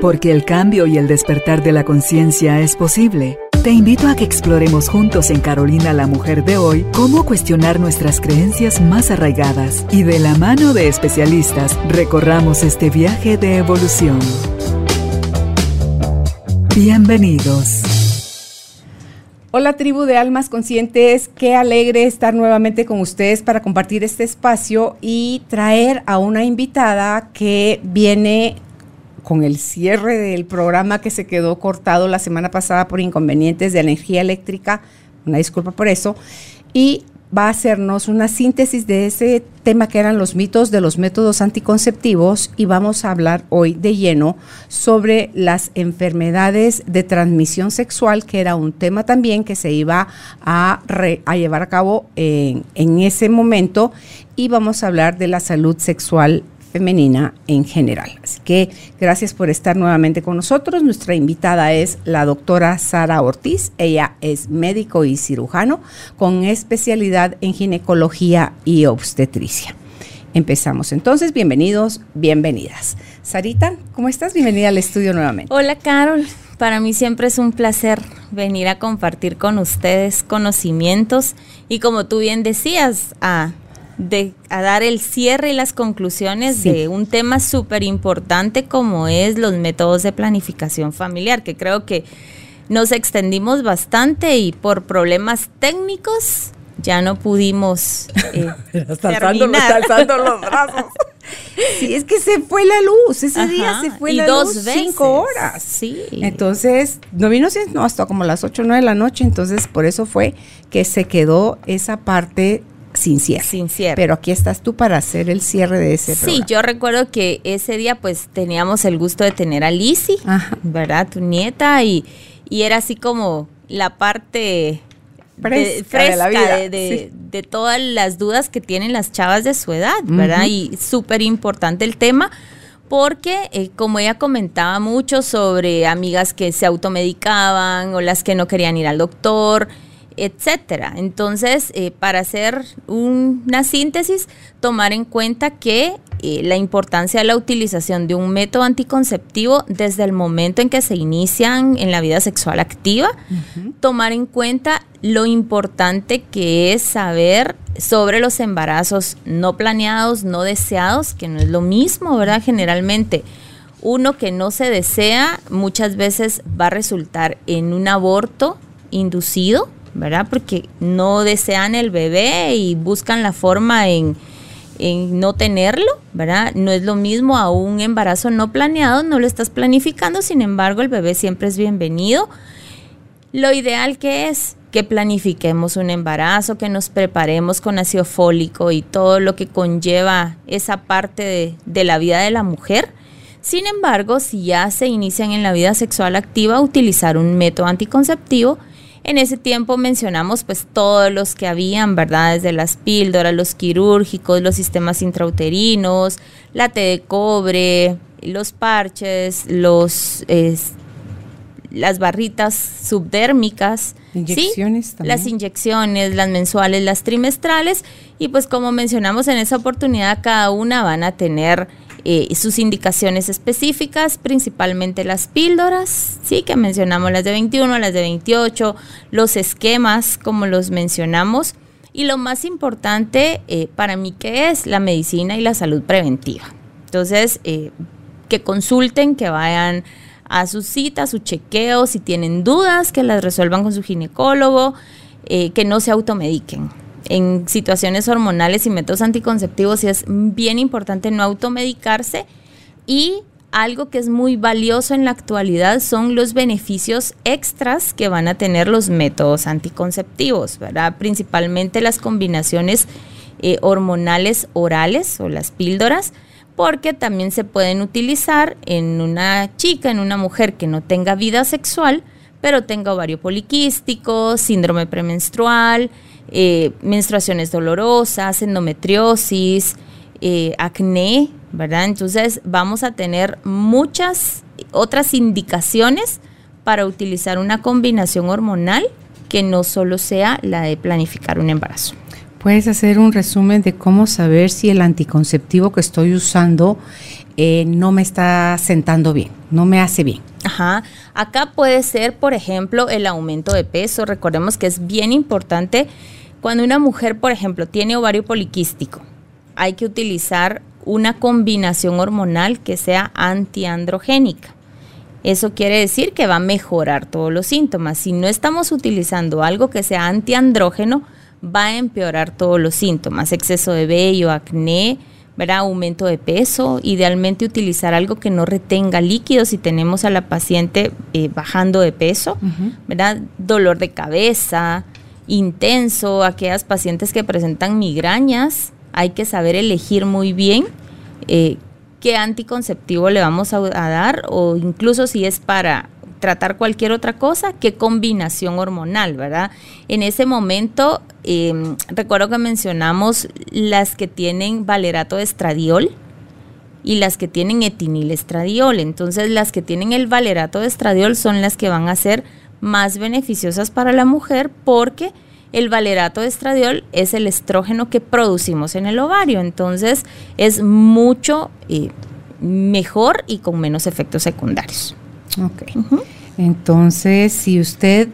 Porque el cambio y el despertar de la conciencia es posible. Te invito a que exploremos juntos en Carolina la Mujer de hoy cómo cuestionar nuestras creencias más arraigadas y de la mano de especialistas recorramos este viaje de evolución. Bienvenidos. Hola tribu de almas conscientes, qué alegre estar nuevamente con ustedes para compartir este espacio y traer a una invitada que viene con el cierre del programa que se quedó cortado la semana pasada por inconvenientes de energía eléctrica, una disculpa por eso, y va a hacernos una síntesis de ese tema que eran los mitos de los métodos anticonceptivos y vamos a hablar hoy de lleno sobre las enfermedades de transmisión sexual, que era un tema también que se iba a, llevar a cabo en, en ese momento y vamos a hablar de la salud sexual femenina en general. Así que gracias por estar nuevamente con nosotros. Nuestra invitada es la doctora Sara Ortiz. Ella es médico y cirujano con especialidad en ginecología y obstetricia. Empezamos entonces, bienvenidos, bienvenidas. Sarita, ¿cómo estás? Bienvenida al estudio nuevamente. Hola Carol, para mí siempre es un placer venir a compartir con ustedes conocimientos y como tú bien decías, a de, a dar el cierre y las conclusiones de un tema súper importante como es los métodos de planificación familiar, que creo que nos extendimos bastante y por problemas técnicos ya no pudimos eh, terminar. los brazos. Sí, es que se fue la luz, ese día se fue la dos luz veces. cinco horas. Sí. Entonces, no vino no, hasta como las ocho o nueve de la noche, entonces por eso fue que se quedó esa parte sin cierre. Sin cierre. Pero aquí estás tú para hacer el cierre de ese Sí, yo recuerdo que ese día pues teníamos el gusto de tener a Lizzie, ¿verdad? Tu nieta, y, era así como la parte fresca, de, la vida. De, todas las dudas que tienen las chavas de su edad, ¿verdad? Y súper importante el tema porque eh, como ella comentaba mucho sobre amigas que se automedicaban o las que no querían ir al doctor, etcétera. Entonces, eh, para hacer una síntesis, tomar en cuenta que eh, la importancia de la utilización de un método anticonceptivo desde el momento en que se inician en la vida sexual activa, tomar en cuenta lo importante que es saber sobre los embarazos no planeados, no deseados, que no es lo mismo, ¿verdad? Generalmente uno que no se desea muchas veces va a resultar en un aborto inducido, ¿verdad? Porque no desean el bebé y buscan la forma en, no tenerlo, ¿verdad? No es lo mismo a un embarazo no planeado, no lo estás planificando, sin embargo el bebé siempre es bienvenido. Lo ideal que es que planifiquemos un embarazo, que nos preparemos con ácido fólico y todo lo que conlleva esa parte de, de la vida de la mujer. Sin embargo, si ya se inician en la vida sexual activa, utilizar un método anticonceptivo en ese tiempo mencionamos pues todos los que habían, ¿verdad? Desde las píldoras, los quirúrgicos, los sistemas intrauterinos, la T de cobre, los parches, los las barritas subdérmicas, inyecciones las inyecciones, las mensuales, las trimestrales. Y pues como mencionamos en esa oportunidad cada una van a tener eh, sus indicaciones específicas, principalmente las píldoras, sí, que mencionamos las de 21, las de 28, los esquemas, como los mencionamos, y lo más importante eh, para mí que es la medicina y la salud preventiva. Entonces, eh, que consulten, que vayan a su cita, a su chequeo, si tienen dudas, que las resuelvan con su ginecólogo, que no se automediquen en situaciones hormonales y métodos anticonceptivos y es bien importante no automedicarse y algo que es muy valioso en la actualidad son los beneficios extras que van a tener los métodos anticonceptivos, ¿verdad? Principalmente las combinaciones eh, hormonales orales o las píldoras, porque también se pueden utilizar en una chica, en una mujer que no tenga vida sexual, pero tenga ovario poliquístico, síndrome premenstrual, eh, menstruaciones dolorosas, endometriosis, eh, acné, ¿verdad? Entonces vamos a tener muchas otras indicaciones para utilizar una combinación hormonal que no solo sea la de planificar un embarazo. ¿Puedes hacer un resumen de cómo saber si el anticonceptivo que estoy usando eh, no me está sentando bien, no me hace bien? Ajá. Acá puede ser, por ejemplo, el aumento de peso. Recordemos que es bien importante cuando una mujer, por ejemplo, tiene ovario poliquístico. Hay que utilizar una combinación hormonal que sea antiandrogénica. Eso quiere decir que va a mejorar todos los síntomas. Si no estamos utilizando algo que sea antiandrógeno, va a empeorar todos los síntomas. Exceso de vello, acné, ¿verdad? aumento de peso. Idealmente utilizar algo que no retenga líquidos si tenemos a la paciente eh, bajando de peso. ¿verdad? Dolor de cabeza intenso, aquellas pacientes que presentan migrañas. Hay que saber elegir muy bien. Eh, qué anticonceptivo le vamos a, dar o incluso si es para tratar cualquier otra cosa, qué combinación hormonal, ¿verdad? En ese momento, em, recuerdo que mencionamos las que tienen valerato de estradiol y las que tienen etinilestradiol. Entonces, las que tienen el valerato de estradiol son las que van a ser más beneficiosas para la mujer porque el valerato de estradiol es el estrógeno que producimos en el ovario, entonces es mucho eh, mejor y con menos efectos secundarios. Ok. Entonces, si usted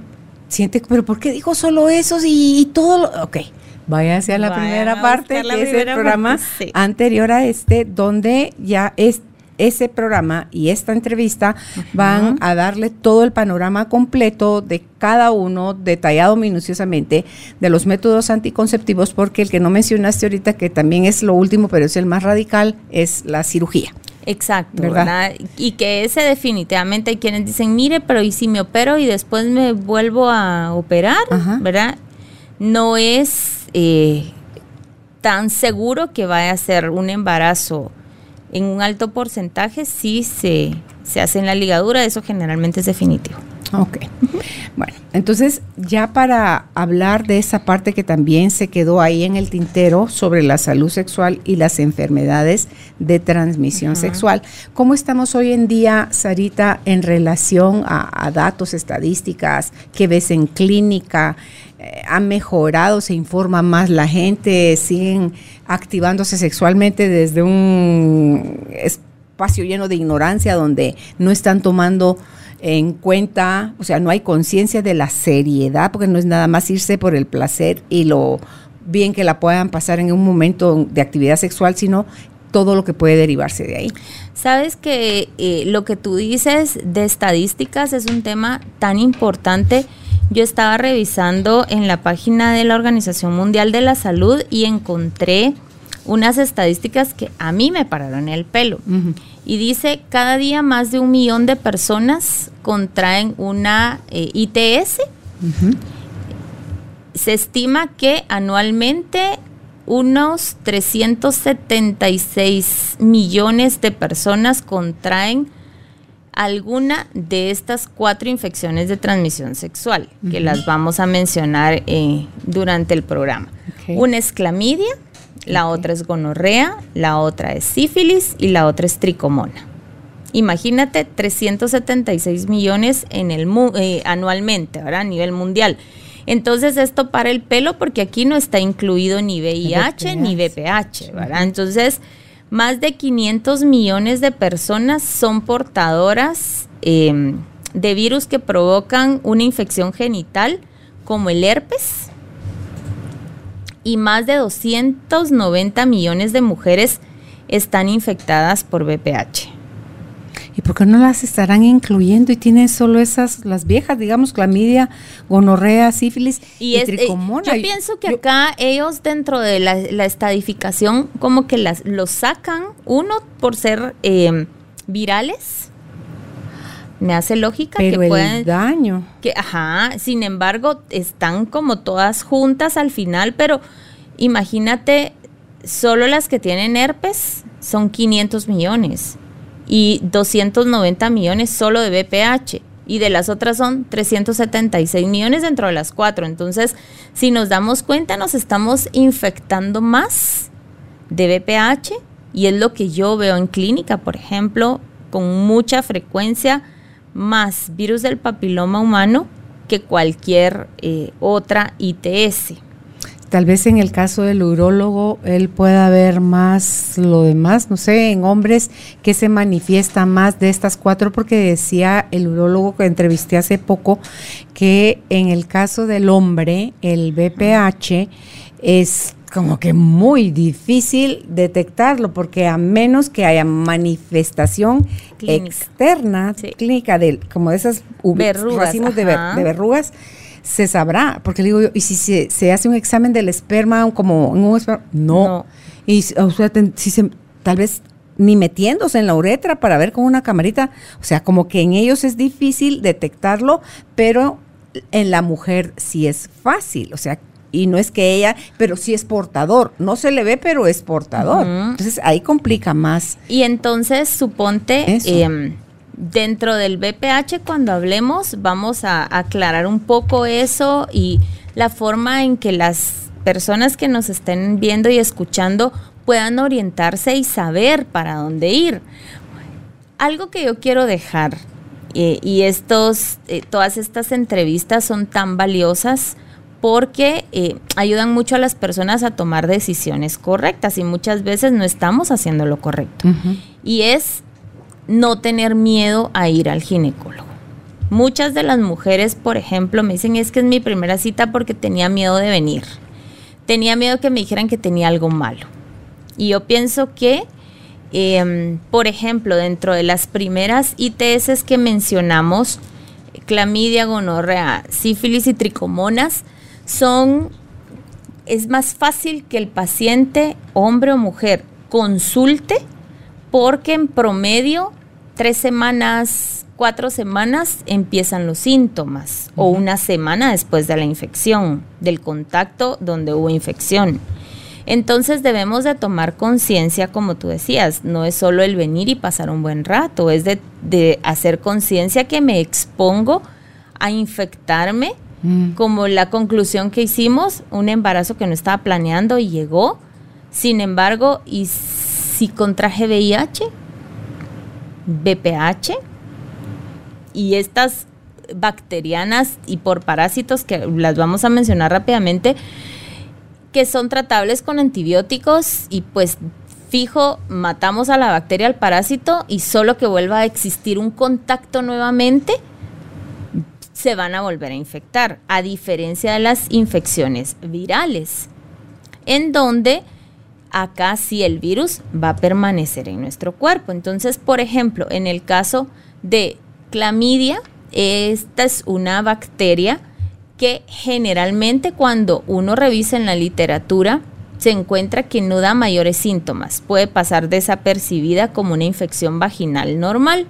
siente, pero ¿por qué dijo solo eso y, todo? Lo, ok, vaya hacia la primera parte, que es el programa anterior a este, donde ya es ese programa y esta entrevista van a darle todo el panorama completo de cada uno, detallado minuciosamente, de los métodos anticonceptivos, porque el que no mencionaste ahorita, que también es lo último, pero es el más radical, es la cirugía. Exacto, ¿verdad? Y que ese definitivamente hay quienes dicen, mire, pero ¿y si me opero y después me vuelvo a operar? ¿Verdad? No es eh, tan seguro que vaya a ser un embarazo en un alto porcentaje sí se, se hace en la ligadura, eso generalmente es definitivo. Ok. Bueno, entonces ya para hablar de esa parte que también se quedó ahí en el tintero sobre la salud sexual y las enfermedades de transmisión sexual, ¿cómo estamos hoy en día, Sarita, en relación a, datos, estadísticas que ves en clínica? Eh, ¿Ha mejorado? ¿Se informa más la gente? ¿Siguen activándose sexualmente desde un espacio lleno de ignorancia donde no están tomando en cuenta, o sea, no hay conciencia de la seriedad, porque no es nada más irse por el placer y lo bien que la puedan pasar en un momento de actividad sexual, sino todo lo que puede derivarse de ahí. Sabes que eh, lo que tú dices de estadísticas es un tema tan importante. Yo estaba revisando en la página de la Organización Mundial de la Salud y encontré unas estadísticas que a mí me pararon el pelo. Y dice, cada día más de un millón de personas contraen una eh, ITS. Se estima que anualmente unos 376 millones de personas contraen alguna de estas cuatro infecciones de transmisión sexual, que las vamos a mencionar eh, durante el programa. Una es clamidia, la otra es gonorrea, la otra es sífilis y la otra es tricomona. Imagínate 376 millones en el eh, anualmente, ¿verdad? A nivel mundial. Entonces esto para el pelo porque aquí no está incluido ni VIH ni VPH, ¿verdad? Entonces más de 500 millones de personas son portadoras em, de virus que provocan una infección genital como el herpes, y más de 290 millones de mujeres están infectadas por VPH. ¿Y por qué no las estarán incluyendo y tienen solo esas, las viejas, digamos, clamidia, gonorrea, sífilis y, y tricomona? yo pienso que acá ellos dentro de la, estadificación como que las los sacan, uno por ser eh, virales, me hace lógica Pero que el daño. Que, ajá, sin embargo, están como todas juntas al final, pero imagínate, solo las que tienen herpes son 500 millones y 290 millones solo de BPH y de las otras son 376 millones dentro de las cuatro. Entonces, si nos damos cuenta, nos estamos infectando más de BPH y es lo que yo veo en clínica, por ejemplo, con mucha frecuencia más virus del papiloma humano que cualquier eh, otra ITS. Tal vez en el caso del urólogo él pueda ver más lo demás, no sé, en hombres que se manifiesta más de estas cuatro, porque decía el urólogo que entrevisté hace poco que en el caso del hombre el BPH es como que muy difícil detectarlo porque a menos que haya manifestación externa clínica de como de esas verrugas, de, verrugas se sabrá, porque le digo yo, y si se, hace un examen del esperma como un esperma, no. Y o sea, si se, tal vez ni metiéndose en la uretra para ver con una camarita, o sea, como que en ellos es difícil detectarlo, pero en la mujer sí es fácil, o sea, y no es que ella, pero sí es portador, no se le ve, pero es portador. Entonces ahí complica más. Y entonces suponte, eh, dentro del BPH cuando hablemos vamos a aclarar un poco eso y la forma en que las personas que nos estén viendo y escuchando puedan orientarse y saber para dónde ir. Algo que yo quiero dejar, eh, y estos, eh, todas estas entrevistas son tan valiosas porque eh, ayudan mucho a las personas a tomar decisiones correctas y muchas veces no estamos haciendo lo correcto. Y es no tener miedo a ir al ginecólogo. Muchas de las mujeres, por ejemplo, me dicen es que es mi primera cita porque tenía miedo de venir. Tenía miedo que me dijeran que tenía algo malo. Y yo pienso que, em, por ejemplo, dentro de las primeras ITS que mencionamos, clamidia, gonorrea, sífilis y tricomonas, son, es más fácil que el paciente, hombre o mujer, consulte porque en promedio tres semanas, cuatro semanas empiezan los síntomas o una semana después de la infección, del contacto donde hubo infección. Entonces debemos de tomar conciencia, como tú decías, no es solo el venir y pasar un buen rato, es de, hacer conciencia que me expongo a infectarme, mm. como la conclusión que hicimos, un embarazo que no estaba planeando y llegó, sin embargo, y si contraje VIH, BPH y estas bacterianas y por parásitos que las vamos a mencionar rápidamente, que son tratables con antibióticos y pues fijo, matamos a la bacteria, al parásito y solo que vuelva a existir un contacto nuevamente, se van a volver a infectar, a diferencia de las infecciones virales, en donde acá sí el virus va a permanecer en nuestro cuerpo. Entonces, por ejemplo, en el caso de clamidia, esta es una bacteria que generalmente cuando uno revisa en la literatura se encuentra que no da mayores síntomas. Puede pasar desapercibida como una infección vaginal normal.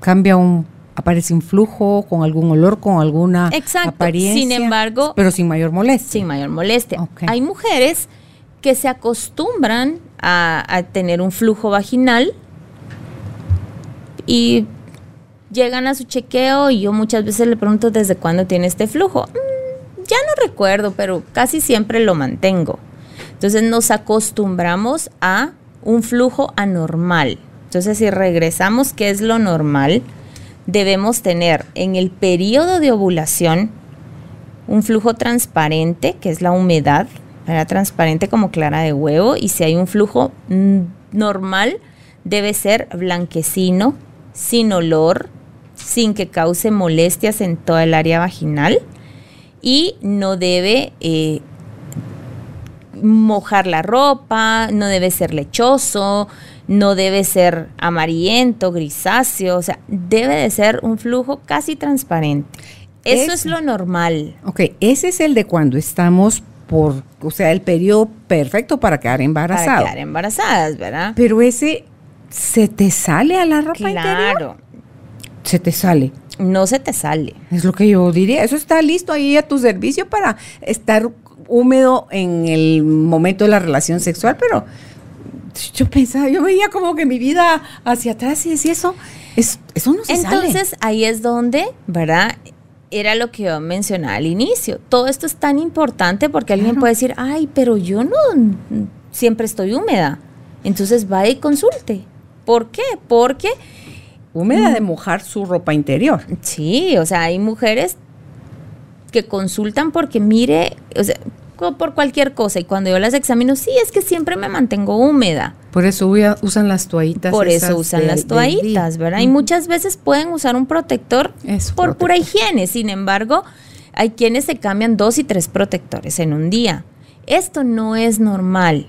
Cambia un aparece un flujo con algún olor, con alguna Exacto. apariencia. Sin embargo, pero sin mayor molestia. Sin mayor molestia. Hay mujeres que se acostumbran a, tener un flujo vaginal y llegan a su chequeo y yo muchas veces le pregunto desde cuándo tiene este flujo. Mm, ya no recuerdo, pero casi siempre lo mantengo. Entonces nos acostumbramos a un flujo anormal. Entonces si regresamos, ¿qué es lo normal? Debemos tener en el periodo de ovulación un flujo transparente, que es la humedad, era transparente como clara de huevo y si hay un flujo normal debe ser blanquecino, sin olor, sin que cause molestias en toda el área vaginal y no debe eh, mojar la ropa, no debe ser lechoso, no debe ser amarillento, grisáceo, o sea, debe de ser un flujo casi transparente. Eso es, es lo normal. Ok, ese es el de cuando estamos por, o sea, el periodo perfecto para quedar embarazada. Para quedar embarazadas, ¿verdad? Pero ese se te sale a la ropa claro. Se te sale. No se te sale. Es lo que yo diría. Eso está listo ahí a tu servicio para estar húmedo en el momento de la relación sexual, pero yo pensaba, yo veía como que mi vida hacia atrás y decía eso, es, eso no se sale. Entonces ahí es donde, ¿verdad? Era lo que yo mencionaba al inicio. Todo esto es tan importante porque alguien puede decir, ay, pero yo no siempre estoy húmeda. Entonces va y consulte. ¿Por qué? Porque... Húmeda de mojar su ropa interior. Sí, o sea, hay mujeres que consultan porque mire, o sea, por cualquier cosa. Y cuando yo las examino, sí, es que siempre me mantengo húmeda. Por eso usan las toallitas. Por eso usan las toallitas, ¿verdad? Y muchas veces pueden usar un protector por pura higiene. Sin embargo, hay quienes se cambian dos y tres protectores en un día. Esto no es normal.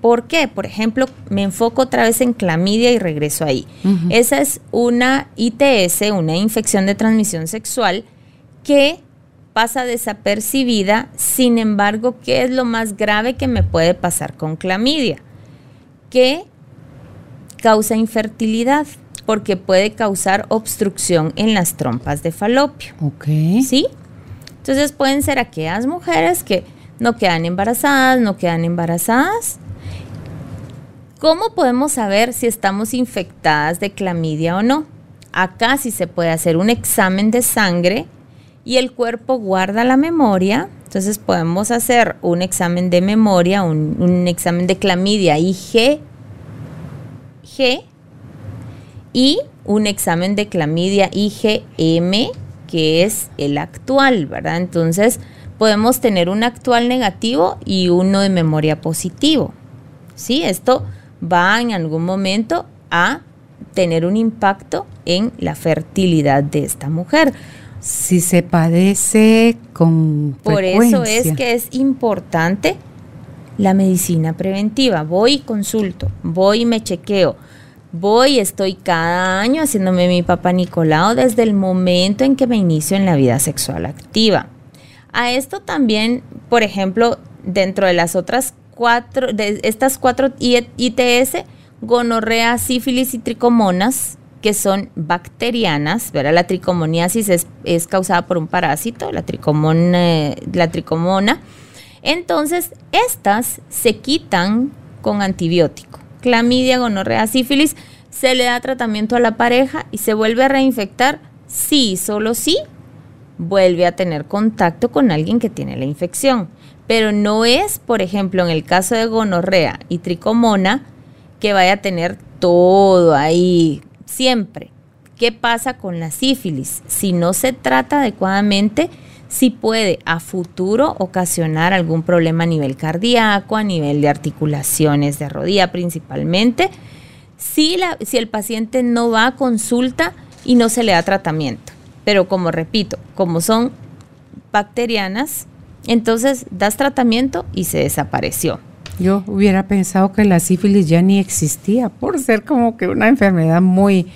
¿Por qué? Por ejemplo, me enfoco otra vez en clamidia y regreso ahí. Esa es una ITS, una infección de transmisión sexual, que pasa desapercibida. Sin embargo, ¿qué es lo más grave que me puede pasar con clamidia? Que causa infertilidad porque puede causar obstrucción en las trompas de falopio. Ok. ¿Sí? Entonces pueden ser aquellas mujeres que no quedan embarazadas, no quedan embarazadas ¿Cómo podemos saber si estamos infectadas de clamidia o no? Acá sí se puede hacer un examen de sangre y el cuerpo guarda la memoria. Entonces podemos hacer un examen de memoria, un, examen de clamidia IG, G, y un examen de clamidia IgM, que es el actual, ¿verdad? Entonces podemos tener un actual negativo y uno de memoria positivo. ¿Sí? Esto va en algún momento a tener un impacto en la fertilidad de esta mujer. Si se padece con Por eso es que es importante la medicina preventiva. Voy y consulto, voy y me chequeo. Voy, estoy cada año haciéndome mi papá Nicolau desde el momento en que me inicio en la vida sexual activa. A esto también, por ejemplo, dentro de las otras cuatro, de estas cuatro ITS, gonorrea, sífilis y tricomonas, que son bacterianas, ¿verdad? La tricomoniasis es, causada por un parásito, la tricomona, la tricomona. Entonces, estas se quitan con antibiótico. Clamidia, gonorrea, sífilis, se le da tratamiento a la pareja y se vuelve a reinfectar sí, solo sí, vuelve a tener contacto con alguien que tiene la infección pero no es, por ejemplo, en el caso de gonorrea y tricomona, que vaya a tener todo ahí siempre. ¿Qué pasa con la sífilis? Si no se trata adecuadamente, sí puede a futuro ocasionar algún problema a nivel cardíaco, a nivel de articulaciones de rodilla principalmente, si, la, si el paciente no va a consulta y no se le da tratamiento. Pero como repito, como son bacterianas, entonces das tratamiento y se desapareció. Yo hubiera pensado que la sífilis ya ni existía por ser como que una enfermedad muy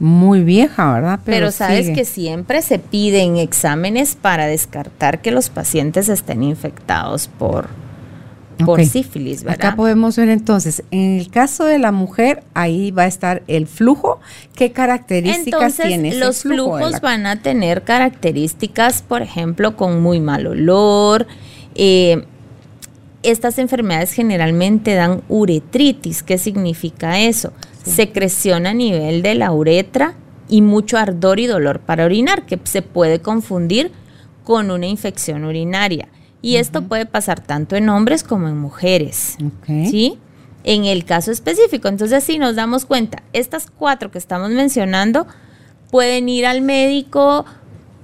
muy vieja, ¿verdad? Pero, sabes que siempre se piden exámenes para descartar que los pacientes estén infectados por, por sífilis, ¿verdad? Acá podemos ver entonces, en el caso de la mujer, ahí va a estar el flujo. ¿Qué características tiene? Ese los flujos van a tener características, por ejemplo, con muy mal olor. Eh, estas enfermedades generalmente dan uretritis. ¿Qué significa eso? Secreción a nivel de la uretra y mucho ardor y dolor para orinar, que se puede confundir con una infección urinaria. Y esto puede pasar tanto en hombres como en mujeres. ¿Sí? En el caso específico. Entonces, si nos damos cuenta, estas cuatro que estamos mencionando pueden ir al médico,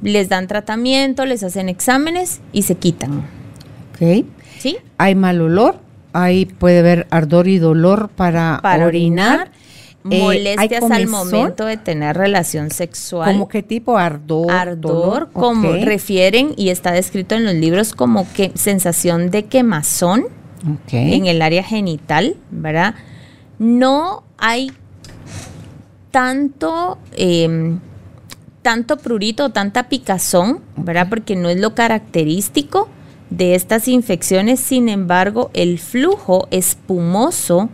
les dan tratamiento, les hacen exámenes y se quitan. Ok. ¿Sí? Hay mal olor, ahí puede haber ardor y dolor para, para orinar eh, molestias al momento de tener relación sexual. ¿Como qué tipo? Ardor. Ardor, como refieren y está descrito en los libros como que sensación de quemazón en el área genital, ¿verdad? No hay tanto, em, tanto prurito, tanta picazón, ¿verdad? Porque no es lo característico de estas infecciones, sin embargo, el flujo espumoso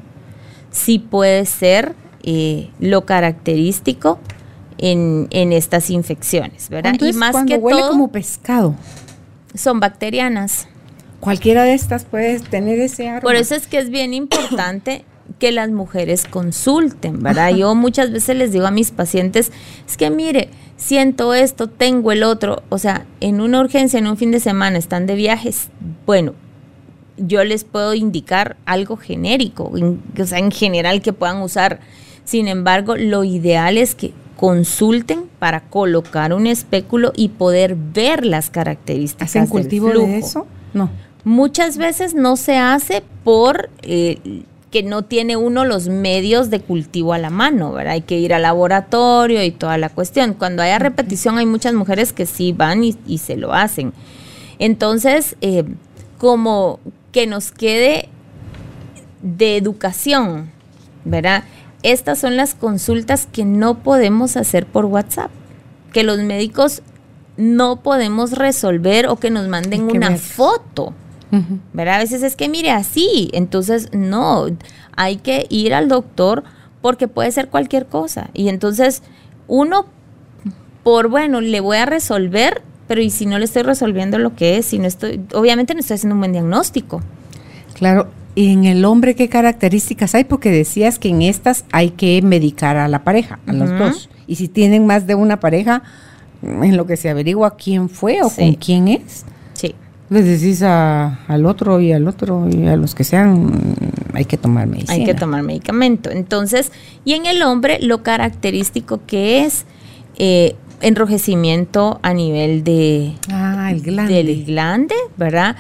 sí puede ser eh, lo característico en, estas infecciones, ¿verdad? y más que huele como pescado. Son bacterianas. Cualquiera de estas puede tener ese aroma. Por eso es que es bien importante que las mujeres consulten, ¿verdad? Yo muchas veces les digo a mis pacientes, es que mire, siento esto, tengo el otro, o sea, en una urgencia, en un fin de semana, están de viajes, bueno, yo les puedo indicar algo genérico, o sea, en general que puedan usar sin embargo, lo ideal es que consulten para colocar un espéculo y poder ver las características ¿Hacen cultivo de eso? No. muchas veces no se hace por eh, que no tiene uno los medios de cultivo a la mano, ¿verdad? Hay que ir al laboratorio y toda la cuestión. Cuando haya repetición hay muchas mujeres que sí van y, se lo hacen. Entonces, eh, como que nos quede de educación, ¿verdad? Estas son las consultas que no podemos hacer por WhatsApp, que los médicos no podemos resolver o que nos manden una foto ¿verdad? A veces es que mire así, entonces no, hay que ir al doctor porque puede ser cualquier cosa. Y entonces uno, por bueno, le voy a resolver, pero y si no le estoy resolviendo lo que es, si no estoy, obviamente no estoy haciendo un buen diagnóstico. Claro, ¿y en el hombre qué características hay? Porque decías que en estas hay que medicar a la pareja, a los dos. Y si tienen más de una pareja, en lo que se averigua quién fue o con quién es les decís al otro y al otro y a los que sean, hay que tomar medicina. Hay que tomar medicamento. Entonces, y en el hombre lo característico que es eh, enrojecimiento a nivel de, ah, el glande. del glande, ¿verdad?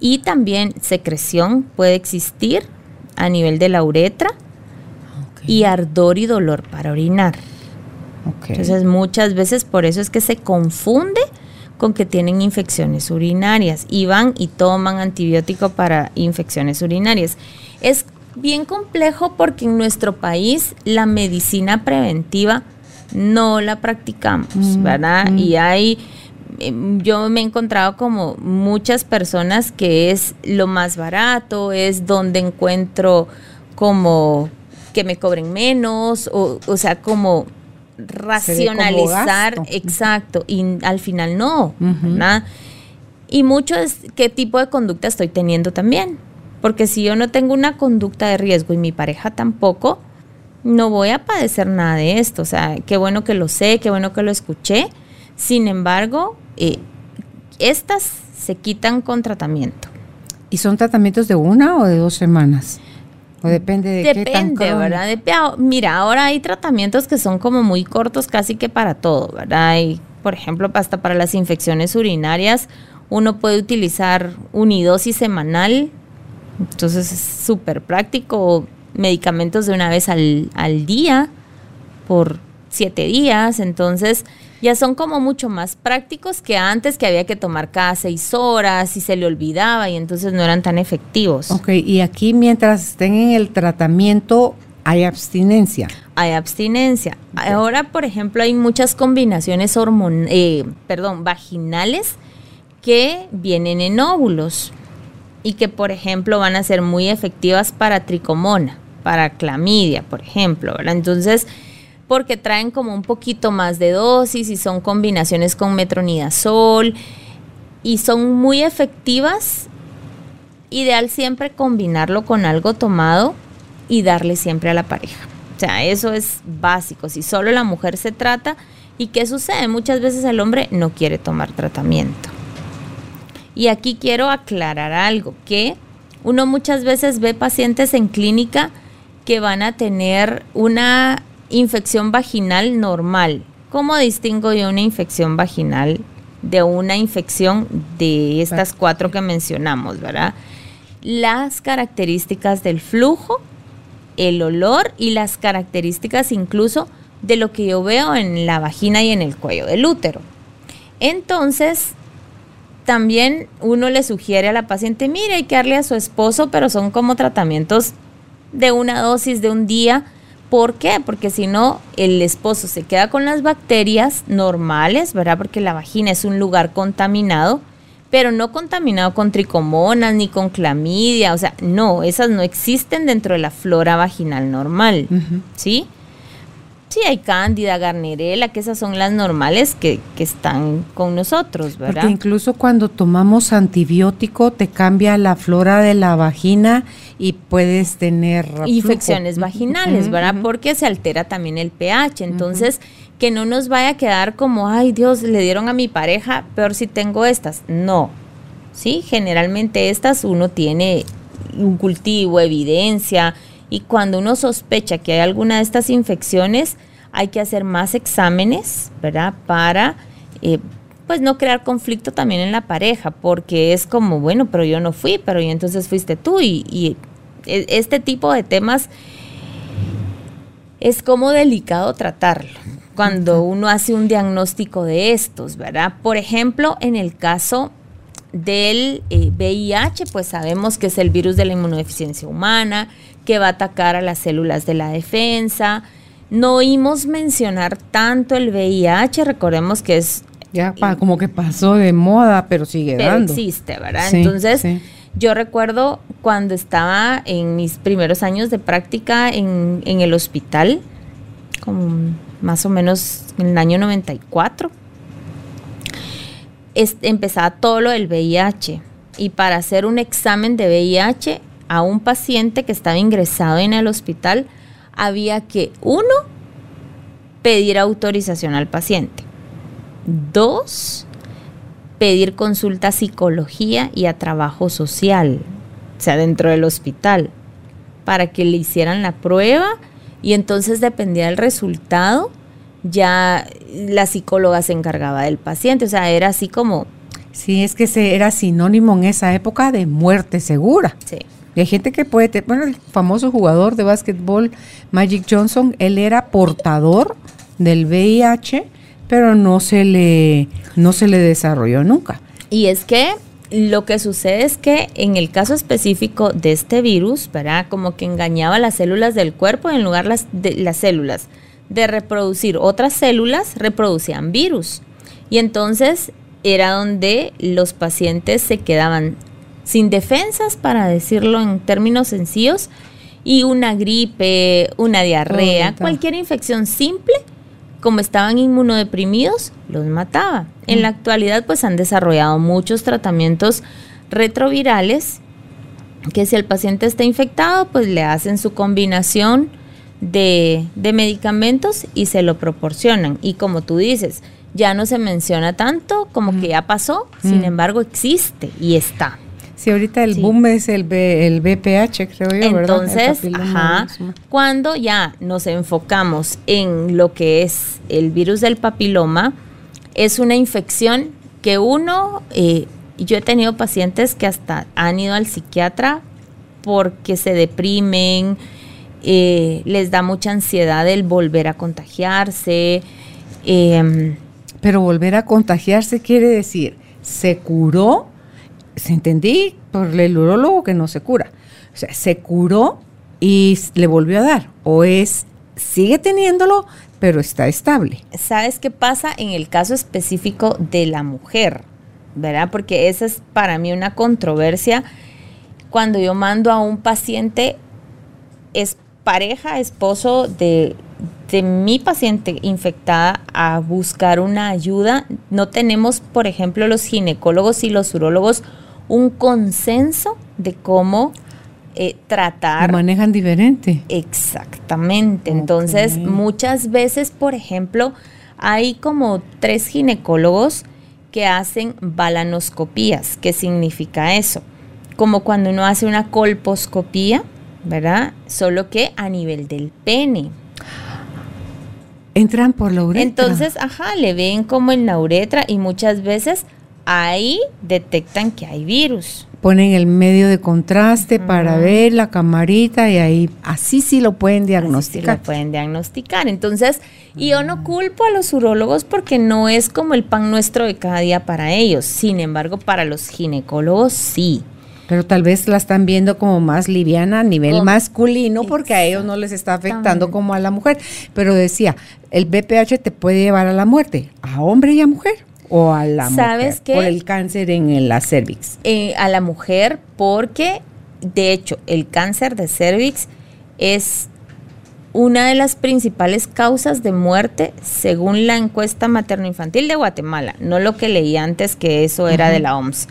Y también secreción puede existir a nivel de la uretra y ardor y dolor para orinar. Entonces muchas veces por eso es que se confunde con que tienen infecciones urinarias y van y toman antibiótico para infecciones urinarias. Es bien complejo porque en nuestro país la medicina preventiva no la practicamos, mm, ¿verdad? Mm. Y hay, em, yo me he encontrado como muchas personas que es lo más barato, es donde encuentro como que me cobren menos, o, o sea, como racionalizar, exacto, y al final no, Y mucho es qué tipo de conducta estoy teniendo también, porque si yo no tengo una conducta de riesgo y mi pareja tampoco, no voy a padecer nada de esto, o sea, qué bueno que lo sé, qué bueno que lo escuché, sin embargo, eh, estas se quitan con tratamiento. ¿Y son tratamientos de una o de dos semanas? Depende de qué tan ¿verdad? mira, ahora hay tratamientos que son como muy cortos casi que para todo, ¿verdad? Hay, por ejemplo, hasta para las infecciones urinarias, uno puede utilizar unidosis semanal, entonces es súper práctico, medicamentos de una vez al, al día por siete días, entonces ya son como mucho más prácticos que antes que había que tomar cada seis horas y se le olvidaba y entonces no eran tan efectivos. Ok, y aquí mientras estén en el tratamiento hay abstinencia. Hay abstinencia. Ahora, por ejemplo, hay muchas combinaciones hormon eh, perdón, vaginales que vienen en óvulos y que, por ejemplo, van a ser muy efectivas para tricomona, para clamidia, por ejemplo. ¿verdad? Entonces, porque traen como un poquito más de dosis y son combinaciones con metronidazol y son muy efectivas. Ideal siempre combinarlo con algo tomado y darle siempre a la pareja. O sea, eso es básico. Si solo la mujer se trata, ¿y qué sucede? Muchas veces el hombre no quiere tomar tratamiento. Y aquí quiero aclarar algo, que uno muchas veces ve pacientes en clínica que van a tener una infección vaginal normal. ¿Cómo distingo yo una infección vaginal de una infección de estas cuatro que mencionamos, verdad? Las características del flujo, el olor y las características incluso de lo que yo veo en la vagina y en el cuello del útero. Entonces, también uno le sugiere a la paciente, mire, hay que darle a su esposo, pero son como tratamientos de una dosis de un día ¿Por qué? Porque si no, el esposo se queda con las bacterias normales, ¿verdad? Porque la vagina es un lugar contaminado, pero no contaminado con tricomonas ni con clamidia, o sea, no, esas no existen dentro de la flora vaginal normal, ¿sí? Sí, hay cándida, garnerela, que esas son las normales que, que, están con nosotros, ¿verdad? Porque incluso cuando tomamos antibiótico te cambia la flora de la vagina y puedes tener infecciones vaginales, ¿verdad? Porque se altera también el pH. Entonces, que no nos vaya a quedar como, ay Dios, le dieron a mi pareja, peor si tengo estas. No. Sí, generalmente estas uno tiene un cultivo, evidencia, y cuando uno sospecha que hay alguna de estas infecciones, hay que hacer más exámenes, ¿verdad? Para eh, pues no crear conflicto también en la pareja, porque es como, bueno, pero yo no fui, pero y entonces fuiste tú y, e, este tipo de temas es como delicado tratarlo cuando uno hace un diagnóstico de estos, ¿verdad? Por ejemplo, en el caso del VIH, eh, pues sabemos que es el virus de la inmunodeficiencia humana, que va a atacar a las células de la defensa. No oímos mencionar tanto el VIH, recordemos que es ya como que pasó de moda, pero sigue pero existe, ¿verdad? Entonces, yo recuerdo cuando estaba en mis primeros años de práctica en, el hospital, como más o menos en el año 94, empezaba todo lo del VIH. Y para hacer un examen de VIH a un paciente que estaba ingresado en el hospital, había que, uno, pedir autorización al paciente Dos, pedir consulta a psicología y a trabajo social, o sea, dentro del hospital, para que le hicieran la prueba y entonces dependía del resultado, ya la psicóloga se encargaba del paciente, o sea, era así como... Sí, es que se era sinónimo en esa época de muerte segura. Sí. Y hay gente que puede, bueno, el famoso jugador de básquetbol Magic Johnson, él era portador del VIH pero no se le, no se le desarrolló nunca. Y es que lo que sucede es que en el caso específico de este virus, ¿verdad? Como que engañaba las células del cuerpo en lugar de las células de reproducir otras células, reproducían virus. Y entonces era donde los pacientes se quedaban sin defensas, para decirlo en términos sencillos, y una gripe, una diarrea, cualquier infección simple como estaban inmunodeprimidos, los mataba. En la mm. actualidad, pues han desarrollado muchos tratamientos retrovirales que si el paciente está infectado, pues le hacen su combinación de, medicamentos y se lo proporcionan. Y como tú dices, ya no se menciona tanto como que ya pasó, sin mm. embargo existe y está. Sí, ahorita el boom es el, el BPH, creo yo, Entonces, ajá, cuando ya nos enfocamos en lo que es el virus del papiloma, es una infección que uno, eh, yo he tenido pacientes que hasta han ido al psiquiatra porque se deprimen, eh, les da mucha ansiedad el volver a contagiarse. Em, Pero volver a contagiarse quiere decir, se curó entendí por el urólogo que no se cura. O sea, se curó y le volvió a dar. O es, sigue teniéndolo, pero está estable. ¿Sabes qué pasa en el caso específico de la mujer? ¿Verdad? Porque esa es para mí una controversia. Cuando yo mando a un paciente, es pareja, esposo de, de mi paciente infectada a buscar una ayuda. No tenemos, por ejemplo, los ginecólogos y los urólogos un consenso de cómo eh, tratar. Lo manejan diferente. Exactamente. Entonces, muchas veces, por ejemplo, hay como tres ginecólogos que hacen balanoscopías. ¿Qué significa eso? Como cuando uno hace una colposcopía, ¿verdad? Solo que a nivel del pene. Entran por la uretra. Entonces, ajá, le ven como en la uretra y muchas veces ahí detectan que hay virus. Ponen el medio de contraste para ver la camarita y ahí así sí lo pueden diagnosticar. lo pueden diagnosticar. Entonces, y yo no culpo a los urólogos porque no es como el pan nuestro de cada día para ellos. Sin embargo, para los ginecólogos sí. Pero tal vez la están viendo como más liviana a nivel masculino porque a ellos no les está afectando como a la mujer. Pero decía, el BPH te puede llevar a la muerte, a hombre y a mujer o a la ¿Sabes mujer por el cáncer en la cervix? Eh, a la mujer porque, de hecho, el cáncer de cervix es una de las principales causas de muerte según la encuesta materno-infantil de Guatemala, no lo que leí antes que eso era de la OMS,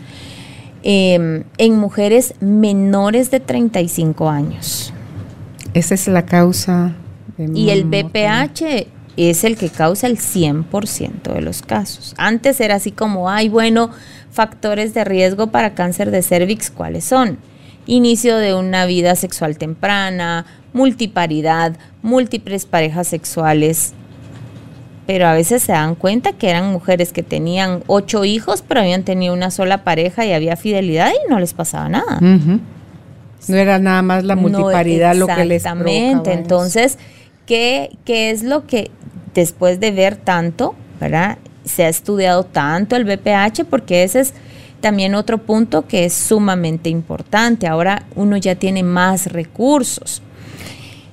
em, en mujeres menores de 35 años. Esa es la causa. y el BPH es el que causa el 100% de los casos. Antes era así como, ay, bueno, factores de riesgo para cáncer de cervix, ¿cuáles son? Inicio de una vida sexual temprana, multiparidad, múltiples parejas sexuales. pero a veces se dan cuenta que eran mujeres que tenían ocho hijos, pero habían tenido una sola pareja y había fidelidad y no les pasaba nada. No era nada más la multiparidad lo que les Exactamente. Entonces, ¿qué, ¿qué es lo que después de ver tanto, ¿verdad? Se ha estudiado tanto el BPH porque ese es también otro punto que es sumamente importante. Ahora uno ya tiene más recursos.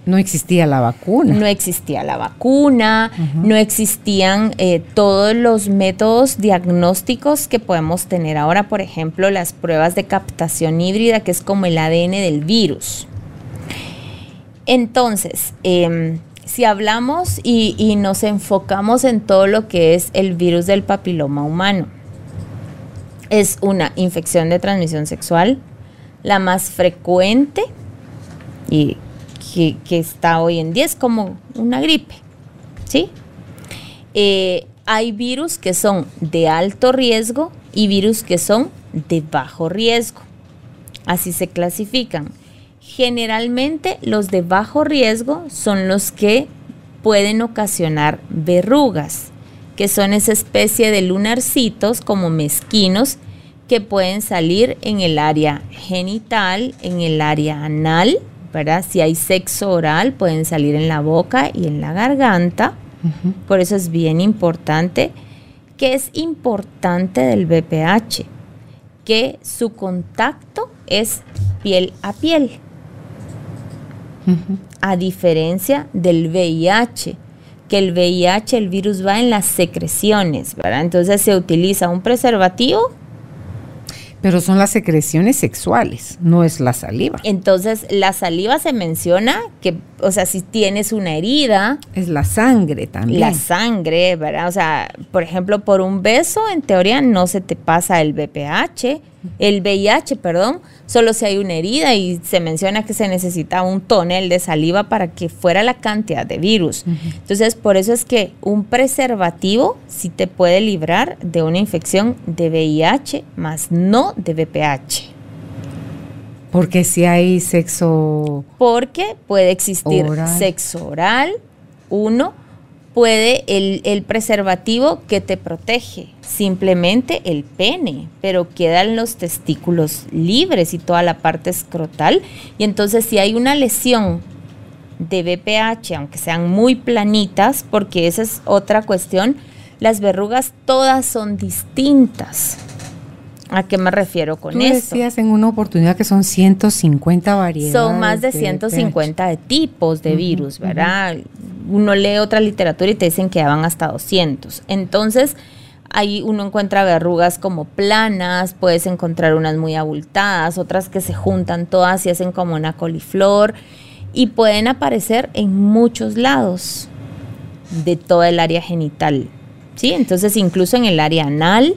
No existía la vacuna. No existía la vacuna, no existían eh, todos los métodos diagnósticos que podemos tener ahora, por ejemplo, las pruebas de captación híbrida, que es como el ADN del virus. Entonces, em, si hablamos y, nos enfocamos en todo lo que es el virus del papiloma humano, es una infección de transmisión sexual, la más frecuente y que, está hoy en día, es como una gripe, ¿sí? Eh, hay virus que son de alto riesgo y virus que son de bajo riesgo. Así se clasifican. Generalmente los de bajo riesgo son los que pueden ocasionar verrugas, que son esa especie de lunarcitos como mezquinos que pueden salir en el área genital, en el área anal si hay sexo oral, pueden salir en la boca y en la garganta. Por eso es bien importante. que es importante del BPH? Que su contacto es piel a piel. A diferencia del VIH, que el VIH, el virus va en las secreciones, ¿verdad? Entonces se utiliza un preservativo pero son las secreciones sexuales, no es la saliva. Entonces, la saliva se menciona que, o sea, si tienes una herida. Es la sangre también. La sangre, ¿verdad? O sea, por ejemplo, por un beso, en teoría no se te pasa el BPH el VIH, perdón, solo si hay una herida y se menciona que se necesita un tonel de saliva para que fuera la cantidad de virus. Entonces, por eso es que un preservativo sí te puede librar de una infección de VIH, más no de VPH. Porque si hay sexo... Porque puede existir sexo oral, uno, puede el, preservativo que te protege, simplemente el pene, pero quedan los testículos libres y toda la parte escrotal. Y entonces si hay una lesión de BPH, aunque sean muy planitas, porque esa es otra cuestión, las verrugas todas son distintas. ¿A qué me refiero con Tú eso? decías en una oportunidad que son 150 variedades. Son más de, 150 de tipos de virus, ¿verdad? Uno lee otra literatura y te dicen que van hasta 200. Entonces, ahí uno encuentra verrugas como planas, puedes encontrar unas muy abultadas, otras que se juntan todas y hacen como una coliflor y pueden aparecer en muchos lados de toda el área genital. ¿Sí? Entonces, incluso en el área anal,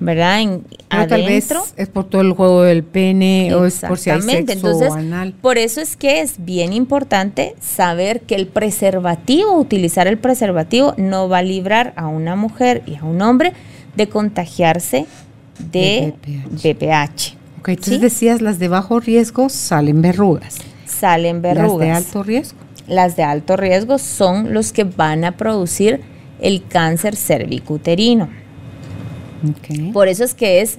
¿verdad? En, tal vez es por todo el juego del pene o es por si hay sexo Entonces, anal. Por eso es que es bien importante saber que el preservativo, utilizar el preservativo, no va a librar a una mujer y a un hombre de contagiarse de, BPH. Ok, entonces decías las de bajo riesgo salen verrugas. Salen verrugas. Las de alto riesgo. Las de alto riesgo son los que van a producir el cáncer cervicuterino. Por eso es que es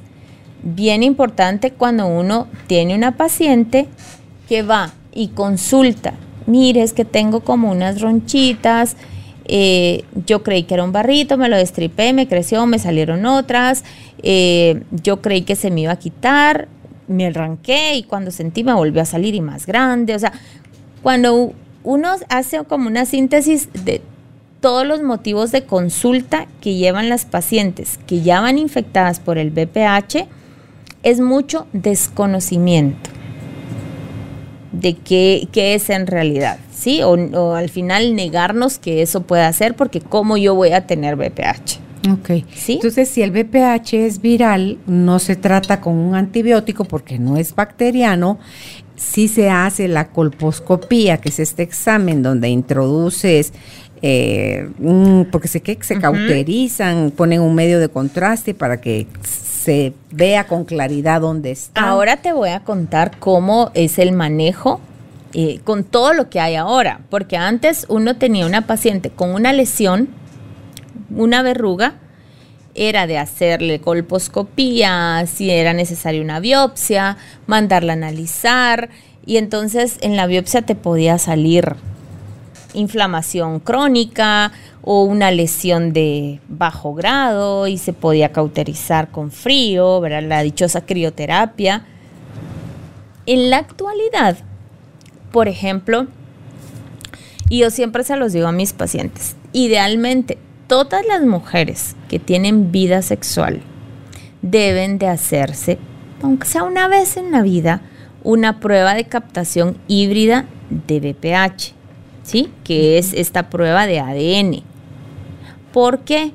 bien importante cuando uno tiene una paciente que va y consulta, mire, es que tengo como unas ronchitas, eh, yo creí que era un barrito, me lo destripé, me creció, me salieron otras, eh, yo creí que se me iba a quitar, me arranqué y cuando sentí me volvió a salir y más grande, o sea, cuando uno hace como una síntesis de todos los motivos de consulta que llevan las pacientes que ya van infectadas por el BPH es mucho desconocimiento de qué, es en realidad, ¿sí? O, al final negarnos que eso pueda ser porque cómo yo voy a tener BPH. Ok. ¿Sí? Entonces, si el BPH es viral, no se trata con un antibiótico porque no es bacteriano, sí se hace la colposcopía, que es este examen donde introduces eh, porque sé que se cauterizan, ponen un medio de contraste para que se vea con claridad dónde está. Ahora te voy a contar cómo es el manejo eh, con todo lo que hay ahora, porque antes uno tenía una paciente con una lesión una verruga, era de hacerle colposcopía, si era necesaria una biopsia, mandarla a analizar, y entonces en la biopsia te podía salir inflamación crónica o una lesión de bajo grado y se podía cauterizar con frío, la dichosa crioterapia. En la actualidad, por ejemplo, y yo siempre se los digo a mis pacientes, idealmente todas las mujeres que tienen vida sexual deben de hacerse, aunque sea una vez en la vida, una prueba de captación híbrida de BPH, ¿sí? Que es esta prueba de ADN. ¿Por qué?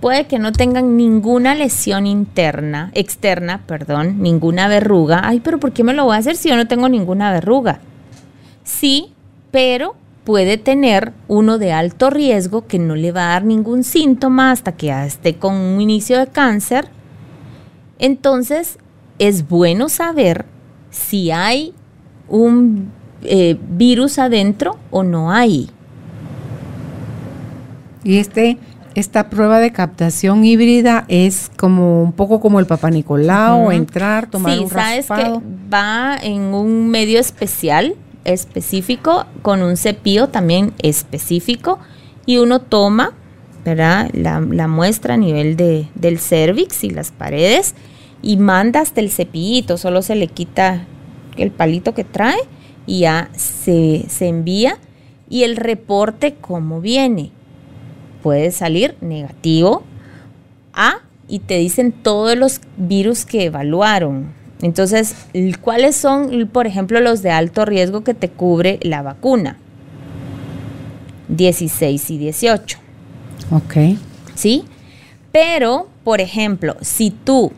Puede que no tengan ninguna lesión interna, externa, perdón, ninguna verruga. Ay, pero ¿por qué me lo voy a hacer si yo no tengo ninguna verruga? Sí, pero puede tener uno de alto riesgo que no le va a dar ningún síntoma hasta que ya esté con un inicio de cáncer. Entonces, es bueno saber si hay un eh, virus adentro o no hay. Y este, esta prueba de captación híbrida es como un poco como el Papa Nicolau, entrar, tomar sí, sabes que va en un medio especial, específico, con un cepillo también específico, y uno toma, ¿verdad? La, la muestra a nivel de, del cervix y las paredes, y manda hasta el cepillito, solo se le quita el palito que trae ya se, se envía. Y el reporte, ¿cómo viene? puede salir negativo A y te dicen todos los virus que evaluaron. Entonces, ¿cuáles son, por ejemplo, los de alto riesgo que te cubre la vacuna? 16 y 18. Ok. ¿Sí? Pero, por ejemplo, si tú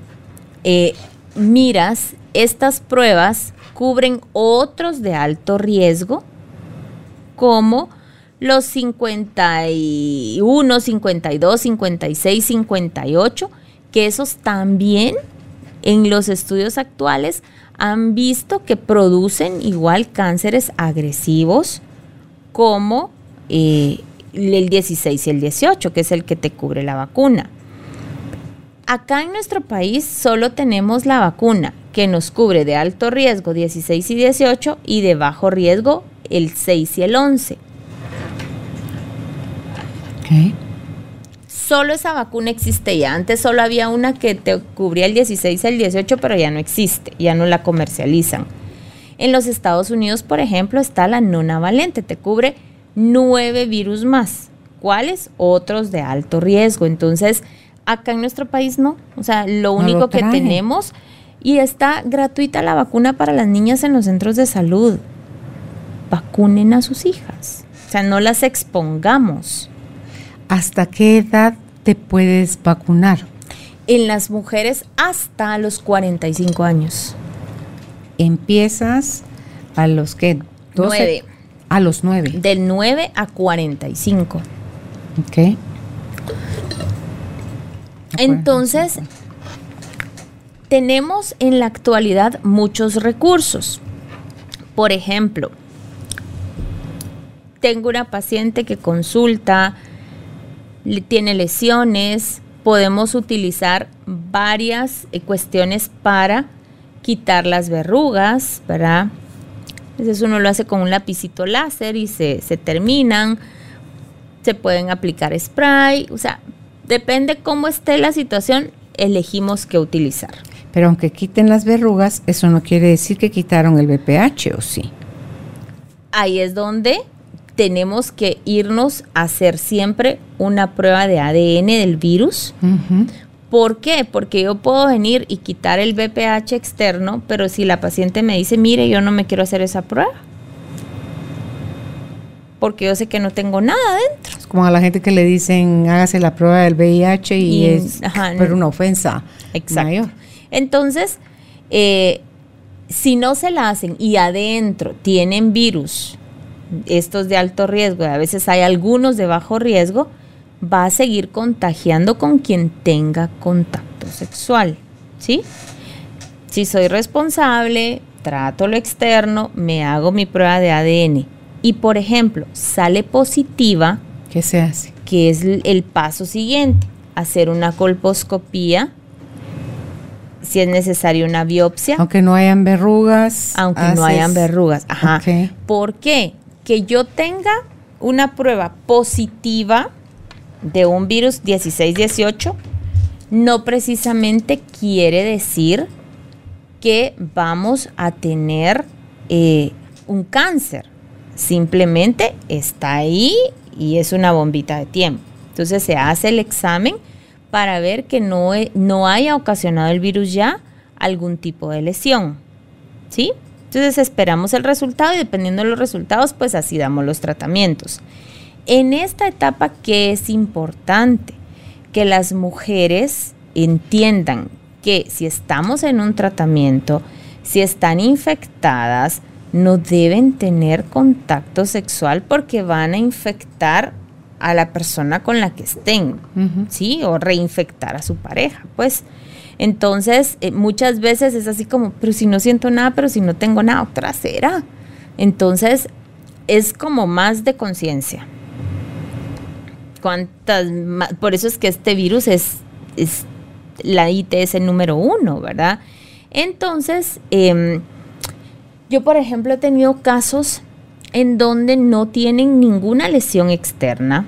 eh, miras, estas pruebas cubren otros de alto riesgo, como los 51, 52, 56, 58, que esos también en los estudios actuales han visto que producen igual cánceres agresivos como eh, el 16 y el 18, que es el que te cubre la vacuna. Acá en nuestro país solo tenemos la vacuna que nos cubre de alto riesgo 16 y 18 y de bajo riesgo el 6 y el 11. Solo esa vacuna existe ya. Antes solo había una que te cubría el 16 y el 18, pero ya no existe, ya no la comercializan. En los Estados Unidos, por ejemplo, está la nona valente, te cubre nueve virus más. ¿Cuáles? Otros de alto riesgo. Entonces, acá en nuestro país no. O sea, lo único que tenemos y está gratuita la vacuna para las niñas en los centros de salud. Vacunen a sus hijas. O sea, no las expongamos. ¿hasta qué edad te puedes vacunar? En las mujeres hasta los 45 años. Empiezas a los que 12 a los 9. Del 9 a 45. Ok. Entonces, tenemos en la actualidad muchos recursos. Por ejemplo, tengo una paciente que consulta tiene lesiones, podemos utilizar varias eh, cuestiones para quitar las verrugas, ¿verdad? Entonces uno lo hace con un lapicito láser y se, se terminan. Se pueden aplicar spray, o sea, depende cómo esté la situación, elegimos qué utilizar. Pero aunque quiten las verrugas, eso no quiere decir que quitaron el BPH, ¿o sí? Ahí es donde tenemos que irnos a hacer siempre una prueba de ADN del virus. ¿Por qué? Porque yo puedo venir y quitar el BPH externo, pero si la paciente me dice, mire, yo no me quiero hacer esa prueba. Porque yo sé que no tengo nada adentro. Es como a la gente que le dicen, hágase la prueba del VIH y, es pero una ofensa Exacto. Entonces, eh, si no se la hacen y adentro tienen virus, estos de alto riesgo, y a veces hay algunos de bajo riesgo, va a seguir contagiando con quien tenga contacto sexual, ¿sí? Si soy responsable, trato lo externo, me hago mi prueba de ADN y, por ejemplo, sale positiva, ¿Qué se hace? Que es el paso siguiente, hacer una colposcopía, si es necesario una biopsia. Aunque no hayan verrugas. Aunque no hayan verrugas, ajá. ¿Por qué? Que yo tenga una prueba positiva de un virus 16-18 no precisamente quiere decir que vamos a tener eh, un cáncer. Simplemente está ahí y es una bombita de tiempo. Entonces se hace el examen para ver que no, no haya ocasionado el virus ya algún tipo de lesión. ¿Sí? Entonces esperamos el resultado y dependiendo de los resultados, pues así damos los tratamientos. En esta etapa, ¿qué es importante? Que las mujeres entiendan que si estamos en un tratamiento, si están infectadas, no deben tener contacto sexual porque van a infectar a la persona con la que estén, ¿sí? O reinfectar a su pareja, pues. Entonces, eh, muchas veces es así como, pero si no siento nada, pero si no tengo nada, otra será. Entonces, es como más de conciencia. Cuántas, por eso es que este virus es, es la ITS número uno, ¿verdad? Entonces, em, yo por ejemplo he tenido casos en donde no tienen ninguna lesión externa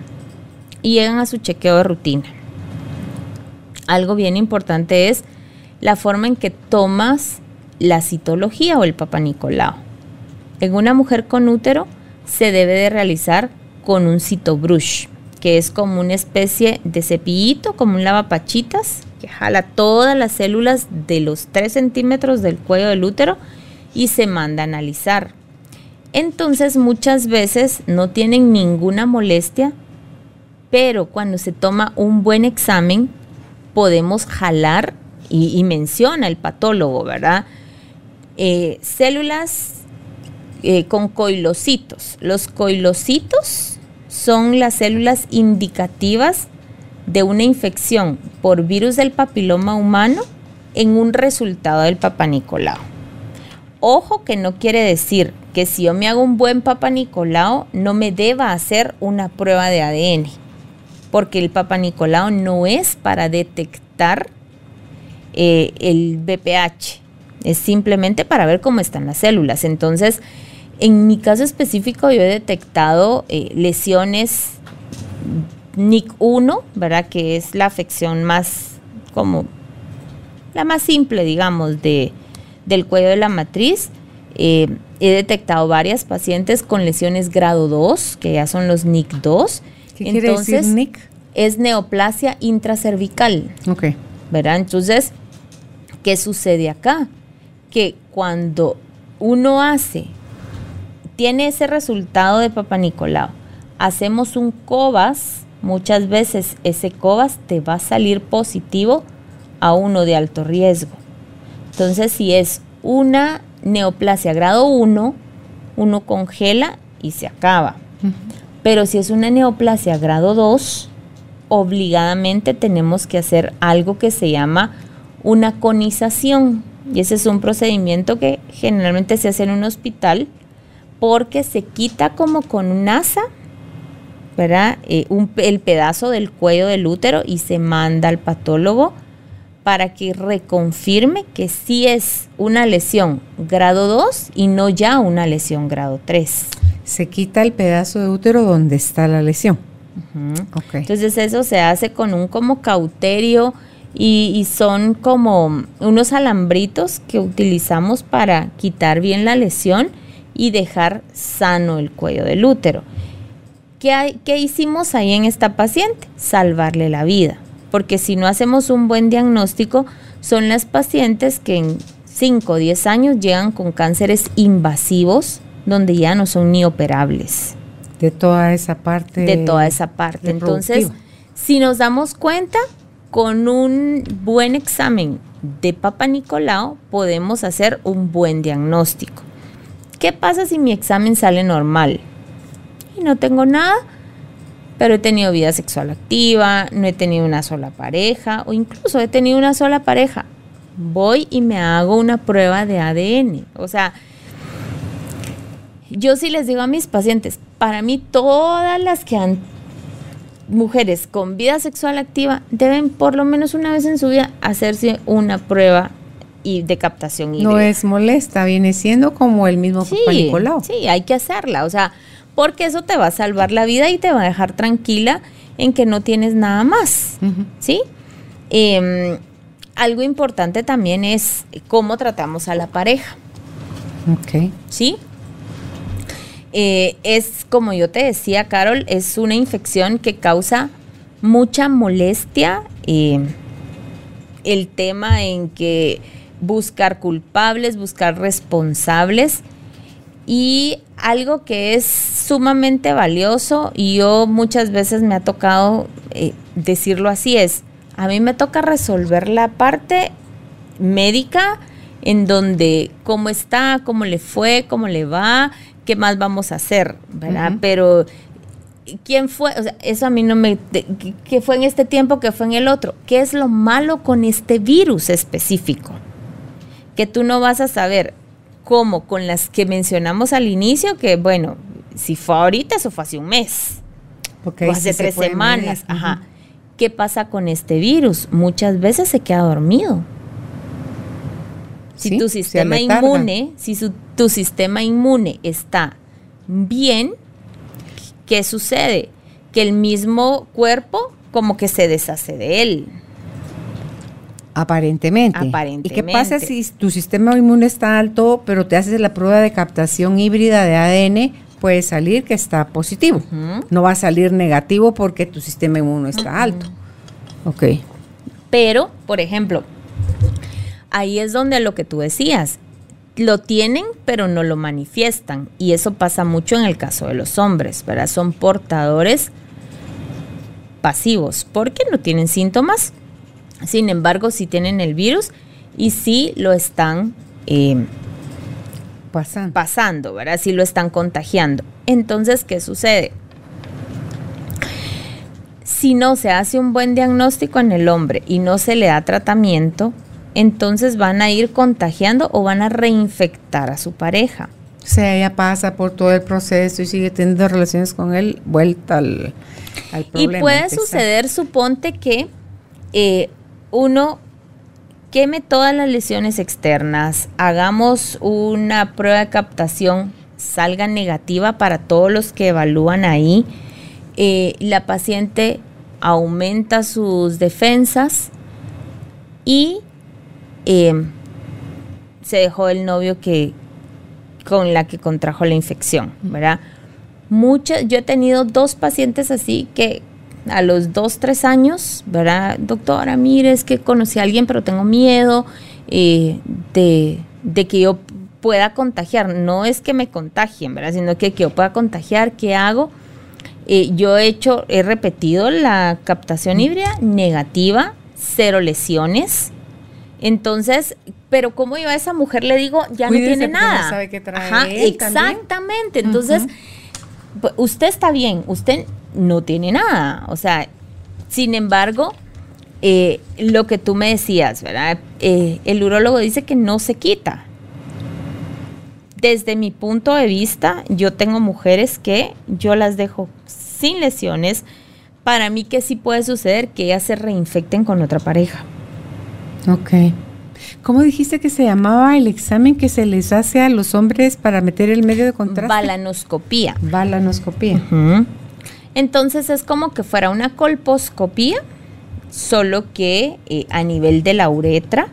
y llegan a su chequeo de rutina. Algo bien importante es la forma en que tomas la citología o el papanicolao. En una mujer con útero se debe de realizar con un citobrush, que es como una especie de cepillito, como un lavapachitas, que jala todas las células de los 3 centímetros del cuello del útero y se manda a analizar. Entonces muchas veces no tienen ninguna molestia, pero cuando se toma un buen examen podemos jalar y, menciona el patólogo, ¿verdad? Eh, células eh, con coilocitos. Los coilocitos son las células indicativas de una infección por virus del papiloma humano en un resultado del papanicolao. Ojo que no quiere decir que si yo me hago un buen papanicolao no me deba hacer una prueba de ADN, porque el papanicolao no es para detectar eh, el BPH, es simplemente para ver cómo están las células. Entonces, en mi caso específico yo he detectado eh, lesiones NIC1, ¿verdad? Que es la afección más como la más simple, digamos, de, del cuello de la matriz. Eh, he detectado varias pacientes con lesiones grado 2, que ya son los NIC2. ¿Qué Entonces, quiere decir NIC? Es neoplasia intracervical. Ok. ¿Verdad? Entonces, ¿qué sucede acá? Que cuando uno hace tiene ese resultado de Papa Nicolau, hacemos un COVAS, muchas veces ese COVAS te va a salir positivo a uno de alto riesgo. Entonces, si es una neoplasia grado 1, uno congela y se acaba. Pero si es una neoplasia grado 2, obligadamente tenemos que hacer algo que se llama una conización. Y ese es un procedimiento que generalmente se hace en un hospital porque se quita como con un asa, ¿verdad? Eh, el pedazo del cuello del útero y se manda al patólogo para que reconfirme que sí es una lesión grado 2 y no ya una lesión grado 3. Se quita el pedazo de útero donde está la lesión. Entonces eso se hace con un como cauterio y, y, son como unos alambritos que utilizamos para quitar bien la lesión y dejar sano el cuello del útero. ¿Qué, ¿Qué hicimos ahí en esta paciente? Salvarle la vida, porque si no hacemos un buen diagnóstico, son las pacientes que en 5 o 10 años llegan con cánceres invasivos donde ya no son ni operables. De toda esa parte. De toda esa parte. Entonces, si nos damos cuenta, con un buen examen de Papa Nicolau podemos hacer un buen diagnóstico. ¿Qué pasa si mi examen sale normal? Y no tengo nada, pero he tenido vida sexual activa, no he tenido una sola pareja o incluso he tenido una sola pareja. Voy y me hago una prueba de ADN. O sea, yo sí les digo a mis pacientes, para mí todas las que han mujeres con vida sexual activa deben por lo menos una vez en su vida hacerse una prueba y de captación híbrida. No es molesta, viene siendo como el mismo sí, Sí, hay que hacerla, o sea, porque eso te va a salvar la vida y te va a dejar tranquila en que no tienes nada más, ¿sí? Em, algo importante también es cómo tratamos a la pareja. Ok. ¿Sí? Eh, es, como yo te decía, Carol, es una infección que causa mucha molestia. Eh, el tema en que buscar culpables, buscar responsables y algo que es sumamente valioso y yo muchas veces me ha tocado eh, decirlo así es, a mí me toca resolver la parte médica en donde cómo está, cómo le fue, cómo le va, qué más vamos a hacer, ¿verdad? Pero quién fue, o sea, eso a mí no me, ¿qué fue en este tiempo, qué fue en el otro? ¿Qué es lo malo con este virus específico? Que tú no vas a saber cómo con las que mencionamos al inicio, que bueno, si fue ahorita, eso fue hace un mes. o hace tres semanas. Ajá. ¿Qué pasa con este virus? Muchas veces se queda dormido. Si tu sistema inmune, si tu sistema inmune está bien, ¿qué sucede? Que el mismo cuerpo como que se deshace de él. Aparentemente. Aparentemente. ¿Y qué pasa si tu sistema inmune está alto, pero te haces la prueba de captación híbrida de ADN? Puede salir que está positivo. No va a salir negativo porque tu sistema inmune está alto. Ok. Pero, por ejemplo, ahí es donde lo que tú decías, lo tienen pero no lo manifiestan y eso pasa mucho en el caso de los hombres, ¿verdad? Son portadores pasivos porque no tienen síntomas, sin embargo sí tienen el virus y sí lo están eh, pasando. pasando, ¿verdad? Sí lo están contagiando. Entonces, ¿qué sucede? Si no se hace un buen diagnóstico en el hombre y no se le da tratamiento, entonces van a ir contagiando o van a reinfectar a su pareja. O sea, ella pasa por todo el proceso y sigue teniendo relaciones con él, vuelta al, problema. Y puede suceder, suponte que eh, uno queme todas las lesiones externas, hagamos una prueba de captación, salga negativa para todos los que evalúan ahí, eh, la paciente aumenta sus defensas y Em, se dejó el novio que con la que contrajo la infección, ¿verdad? Yo he tenido dos pacientes así que a los dos, tres años, ¿verdad? Doctora, mire, es que conocí a alguien, pero tengo miedo eh, de, que yo pueda contagiar. No es que me contagien, ¿verdad? Sino que, que yo pueda contagiar, ¿qué hago? Eh, yo he hecho, he repetido la captación híbrida negativa, cero lesiones, entonces, pero como yo a esa mujer le digo, ya no tiene nada. No sabe qué trae exactamente. Entonces, pues, usted está bien, usted no tiene nada. O sea, sin embargo, eh, lo que tú me decías, ¿verdad? Eh, el urólogo dice que no se quita. Desde mi punto de vista, yo tengo mujeres que yo las dejo sin lesiones. Para mí que sí puede suceder que ellas se reinfecten con otra pareja. Ok. ¿Cómo dijiste que se llamaba el examen que se les hace a los hombres para meter el medio de contraste? Balanoscopía. Balanoscopía. Entonces es como que fuera una colposcopía, solo que eh, a nivel de la uretra.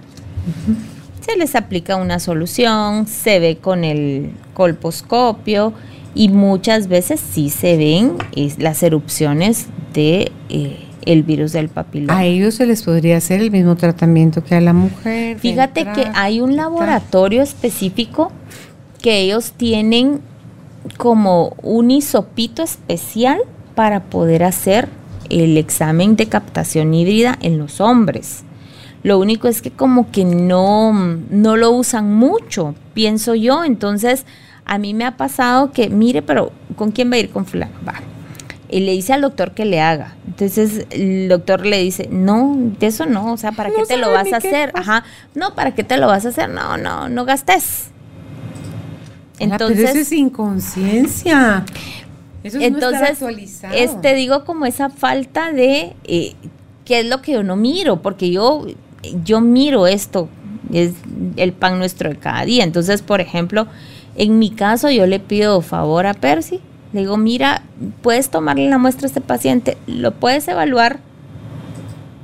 Se les aplica una solución, se ve con el colposcopio y muchas veces sí se ven las erupciones de eh, el virus del papiloma. A ellos se les podría hacer el mismo tratamiento que a la mujer. Fíjate que hay un laboratorio específico que ellos tienen como un hisopito especial para poder hacer el examen de captación híbrida en los hombres. Lo único es que como que no, no lo usan mucho, pienso yo. Entonces, a mí me ha pasado que, mire, pero ¿con quién va a ir? Con fulano. Va y le dice al doctor que le haga. Entonces el doctor le dice, no, de eso no, o sea, ¿para qué te lo vas a hacer? Ajá, no, ¿para qué te lo vas a hacer? No, no, no gastes. Entonces, pero eso es inconsciencia. Eso es Entonces, este digo como esa falta de eh, qué es lo que yo no miro, porque yo, yo miro esto, es el pan nuestro de cada día. Entonces, por ejemplo, en mi caso yo le pido favor a Percy, le digo, mira, puedes tomarle la muestra a este paciente, lo puedes evaluar.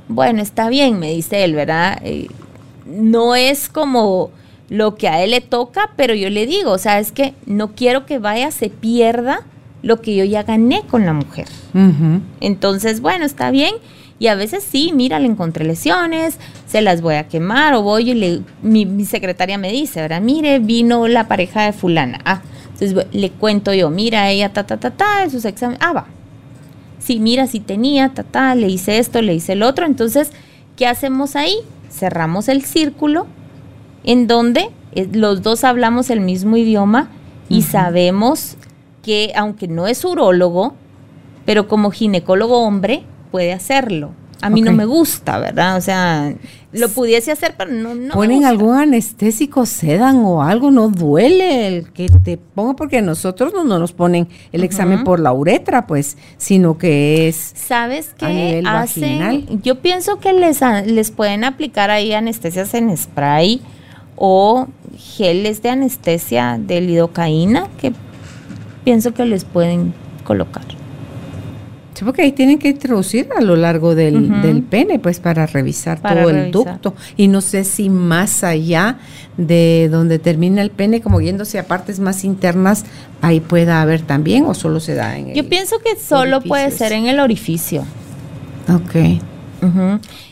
Bueno, está bien, me dice él, ¿verdad? Eh, no es como lo que a él le toca, pero yo le digo, o sea, es que no quiero que vaya, se pierda lo que yo ya gané con la mujer. Entonces, bueno, está bien. Y a veces sí, mira, le encontré lesiones, se las voy a quemar o voy y le, mi, secretaria me dice, ¿verdad? Mire, vino la pareja de fulana. Ah, entonces le cuento yo, mira, ella ta, ta, ta, ta, en sus exámenes. Ah, va. Sí, mira, si tenía, ta, ta, le hice esto, le hice el otro. Entonces, ¿qué hacemos ahí? Cerramos el círculo en donde eh, los dos hablamos el mismo idioma y sabemos que aunque no es urólogo, pero como ginecólogo hombre puede hacerlo. A mí no me gusta, ¿verdad? O sea, lo pudiese hacer, pero no, no ¿Ponen algún anestésico, sedan o algo? ¿No duele el que te ponga? Porque nosotros no, nos ponen el examen por la uretra, pues, sino que es ¿Sabes qué a nivel vaginal. Yo pienso que les, les pueden aplicar ahí anestesias en spray o geles de anestesia de lidocaína que pienso que les pueden colocar. Sí, porque ahí tienen que introducir a lo largo del, pene, pues para revisar todo el ducto. Y no sé si más allá de donde termina el pene, como yéndose a partes más internas, ahí pueda haber también o solo se da en el Yo pienso que solo puede ser en el orificio. Ok.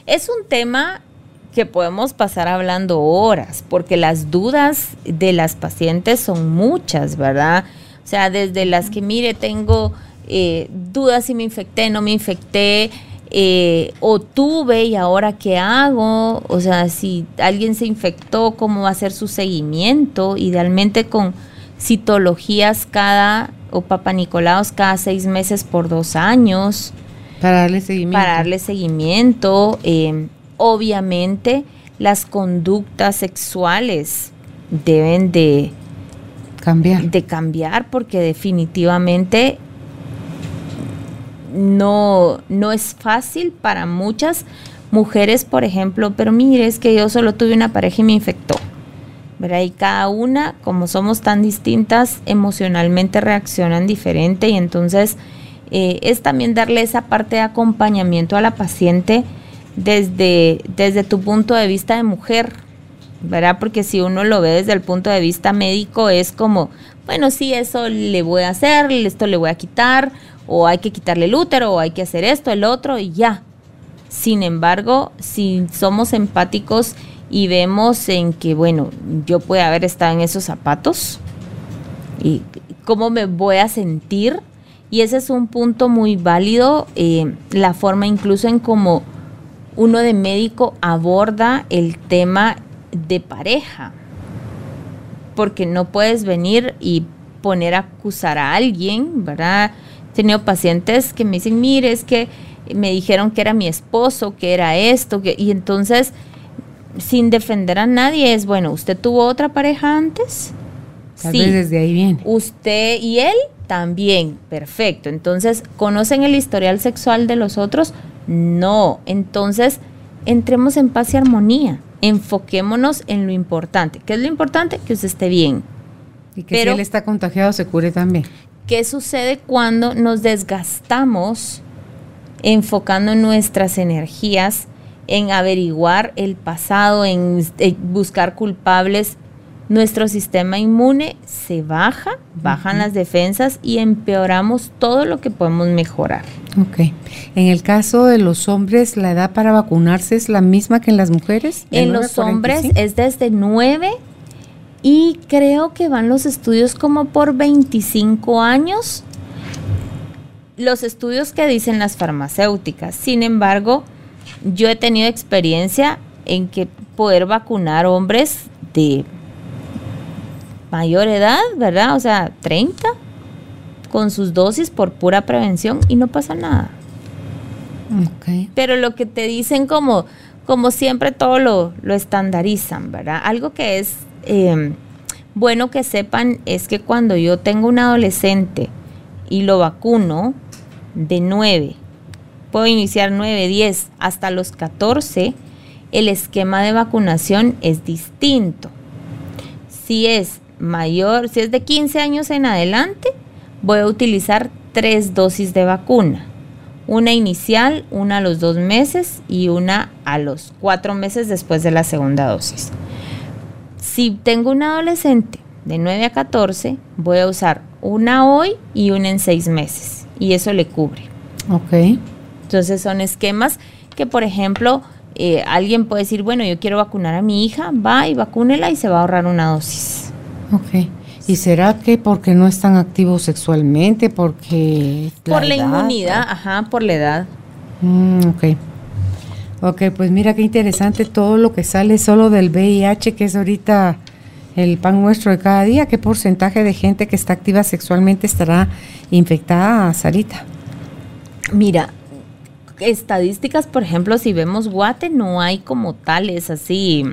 Es un tema que podemos pasar hablando horas, porque las dudas de las pacientes son muchas, ¿verdad? O sea, desde las que, mire, tengo eh, dudas si me infecté, no me infecté, eh, o tuve y ahora qué hago, o sea, si alguien se infectó, cómo va a ser su seguimiento, idealmente con citologías cada, o papanicolaos cada seis meses por dos años. Para darle seguimiento. Para darle seguimiento. Eh, obviamente las conductas sexuales deben de cambiar. De cambiar porque definitivamente no, no es fácil para muchas mujeres, por ejemplo, pero mire, es que yo solo tuve una pareja y me infectó. ¿verdad? Y cada una, como somos tan distintas, emocionalmente reaccionan diferente y entonces eh, es también darle esa parte de acompañamiento a la paciente desde, desde tu punto de vista de mujer, ¿verdad? Porque si uno lo ve desde el punto de vista médico es como, bueno, sí, eso le voy a hacer, esto le voy a quitar, o hay que quitarle el útero, o hay que hacer esto, el otro, y ya. Sin embargo, si somos empáticos y vemos en que, bueno, yo puedo haber estado en esos zapatos, y cómo me voy a sentir, y ese es un punto muy válido, eh, la forma incluso en cómo uno de médico aborda el tema de pareja, porque no puedes venir y poner a acusar a alguien, ¿verdad? He tenido pacientes que me dicen, mire, es que me dijeron que era mi esposo, que era esto, que, y entonces, sin defender a nadie, es, bueno, ¿usted tuvo otra pareja antes? Tal sí. desde ahí viene. Usted y él también, perfecto. Entonces, ¿conocen el historial sexual de los otros? No, entonces entremos en paz y armonía. Enfoquémonos en lo importante. ¿Qué es lo importante? Que usted esté bien. Y que si él está contagiado se cure también. ¿Qué sucede cuando nos desgastamos enfocando nuestras energías en averiguar el pasado, en buscar culpables nuestro sistema inmune se baja, bajan las defensas y empeoramos todo lo que podemos mejorar. Ok. En el caso de los hombres, ¿la edad para vacunarse es la misma que en las mujeres? En los hombres es desde 9 y creo que van los estudios como por 25 años. Los estudios que dicen las farmacéuticas. Sin embargo, yo he tenido experiencia en que poder vacunar hombres de mayor edad, ¿verdad? O sea, 30, con sus dosis por pura prevención y no pasa nada. Pero lo que te dicen como, como siempre todo lo, lo estandarizan, ¿verdad? Algo que es em, bueno que sepan es que cuando yo tengo un adolescente y lo vacuno de 9, puedo iniciar 9, 10 hasta los 14, el esquema de vacunación es distinto. Si es mayor, si es de 15 años en adelante, voy a utilizar tres dosis de vacuna. Una inicial, una a los dos meses y una a los cuatro meses después de la segunda dosis. Si tengo un adolescente de 9 a 14, voy a usar una hoy y una en seis meses. Y eso le cubre. Ok. Entonces son esquemas que, por ejemplo, eh, alguien puede decir, bueno, yo quiero vacunar a mi hija, va y vacúnela y se va a ahorrar una dosis. Ok. ¿Y será que porque no están activos sexualmente? Porque... por la inmunidad, ajá, por la edad. Mm, ok. Ok, pues mira qué interesante todo lo que sale solo del VIH, que es ahorita el pan nuestro de cada día. ¿Qué porcentaje de gente que está activa sexualmente estará infectada, Sarita? Mira, estadísticas, por ejemplo, si vemos Guate, no hay como tales así.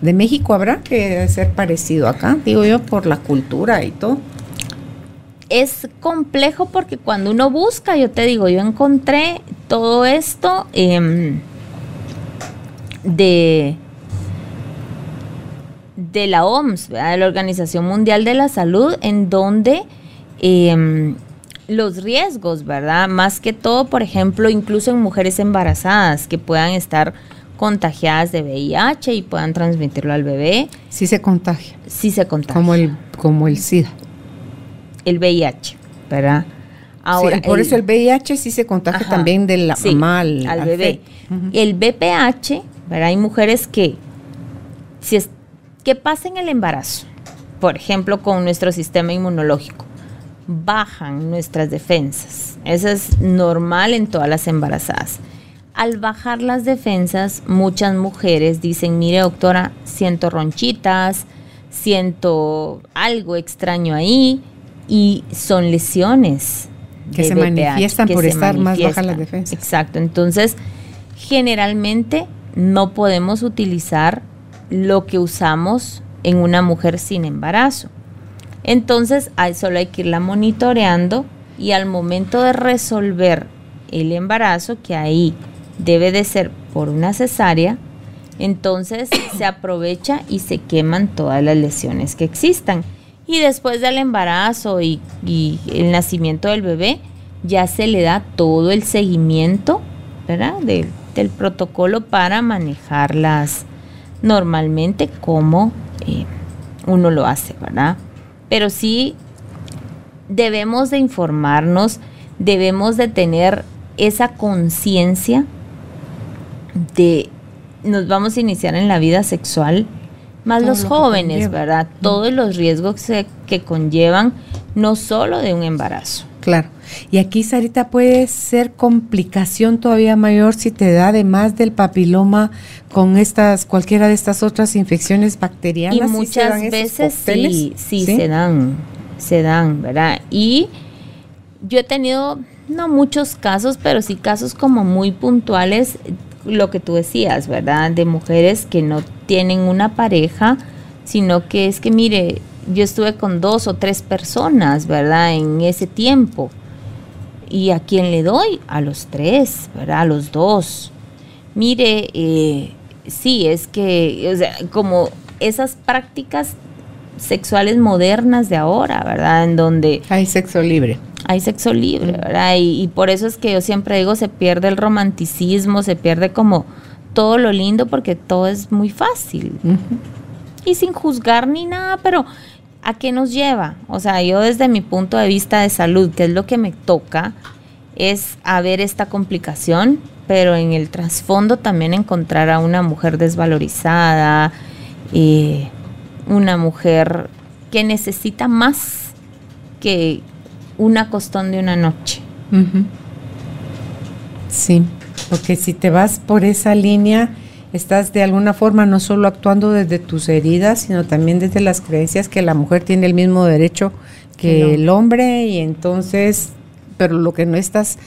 De México habrá que ser parecido acá, digo yo, por la cultura y todo. Es complejo porque cuando uno busca, yo te digo, yo encontré todo esto em, de, de la OMS, de la Organización Mundial de la Salud, en donde eh, los riesgos, ¿verdad? Más que todo, por ejemplo, incluso en mujeres embarazadas que puedan estar contagiadas de VIH y puedan transmitirlo al bebé. Sí se contagia. Sí se contagia. Como el, como el SIDA. El VIH, ¿verdad? Ahora, por eso el VIH sí se contagia también del mal al, bebé. El BPH, ¿verdad? Hay mujeres que, si es, que pasen el embarazo, por ejemplo, con nuestro sistema inmunológico bajan nuestras defensas. Eso es normal en todas las embarazadas. Al bajar las defensas, muchas mujeres dicen, mire doctora, siento ronchitas, siento algo extraño ahí y son lesiones. Que se manifiestan por estar más bajas las defensas. Exacto, entonces generalmente no podemos utilizar lo que usamos en una mujer sin embarazo. Entonces, solo hay que irla monitoreando y al momento de resolver el embarazo, que ahí debe de ser por una cesárea, entonces se aprovecha y se queman todas las lesiones que existan. Y después del embarazo y, el nacimiento del bebé, ya se le da todo el seguimiento, ¿verdad? del protocolo para manejarlas normalmente como eh, uno lo hace, ¿verdad? pero sí debemos de informarnos, debemos de tener esa conciencia de nos vamos a iniciar en la vida sexual, más los jóvenes, ¿verdad? Todos los riesgos que conllevan no solo de un embarazo. Claro. Y aquí, Sarita, puede ser complicación todavía mayor si te da además del papiloma con estas, cualquiera de estas otras infecciones bacterianas. Y muchas veces sí, sí, se dan, se dan, ¿verdad? Y yo he tenido, no muchos casos, pero sí casos como muy puntuales, lo que tú decías, ¿verdad? De mujeres que no tienen una pareja, sino que es que, mire, yo estuve con dos o tres personas, ¿verdad? En ese tiempo. ¿Y a quién le doy? A los tres, ¿verdad? A los dos. Mire, eh, sí, es que, o sea, como esas prácticas sexuales modernas de ahora, ¿verdad? En donde... Hay sexo libre. Hay sexo libre, ¿verdad? Y, por eso es que yo siempre digo, se pierde el romanticismo, se pierde como todo lo lindo porque todo es muy fácil. Y sin juzgar ni nada, pero ¿a qué nos lleva? O sea, yo desde mi punto de vista de salud, que es lo que me toca, es a ver esta complicación, pero en el trasfondo también encontrar a una mujer desvalorizada, y una mujer que necesita más que una costón de una noche. Sí, porque si te vas por esa línea, estás de alguna forma no solo actuando desde tus heridas, sino también desde las creencias que la mujer tiene el mismo derecho que el hombre y entonces, pero lo que no estás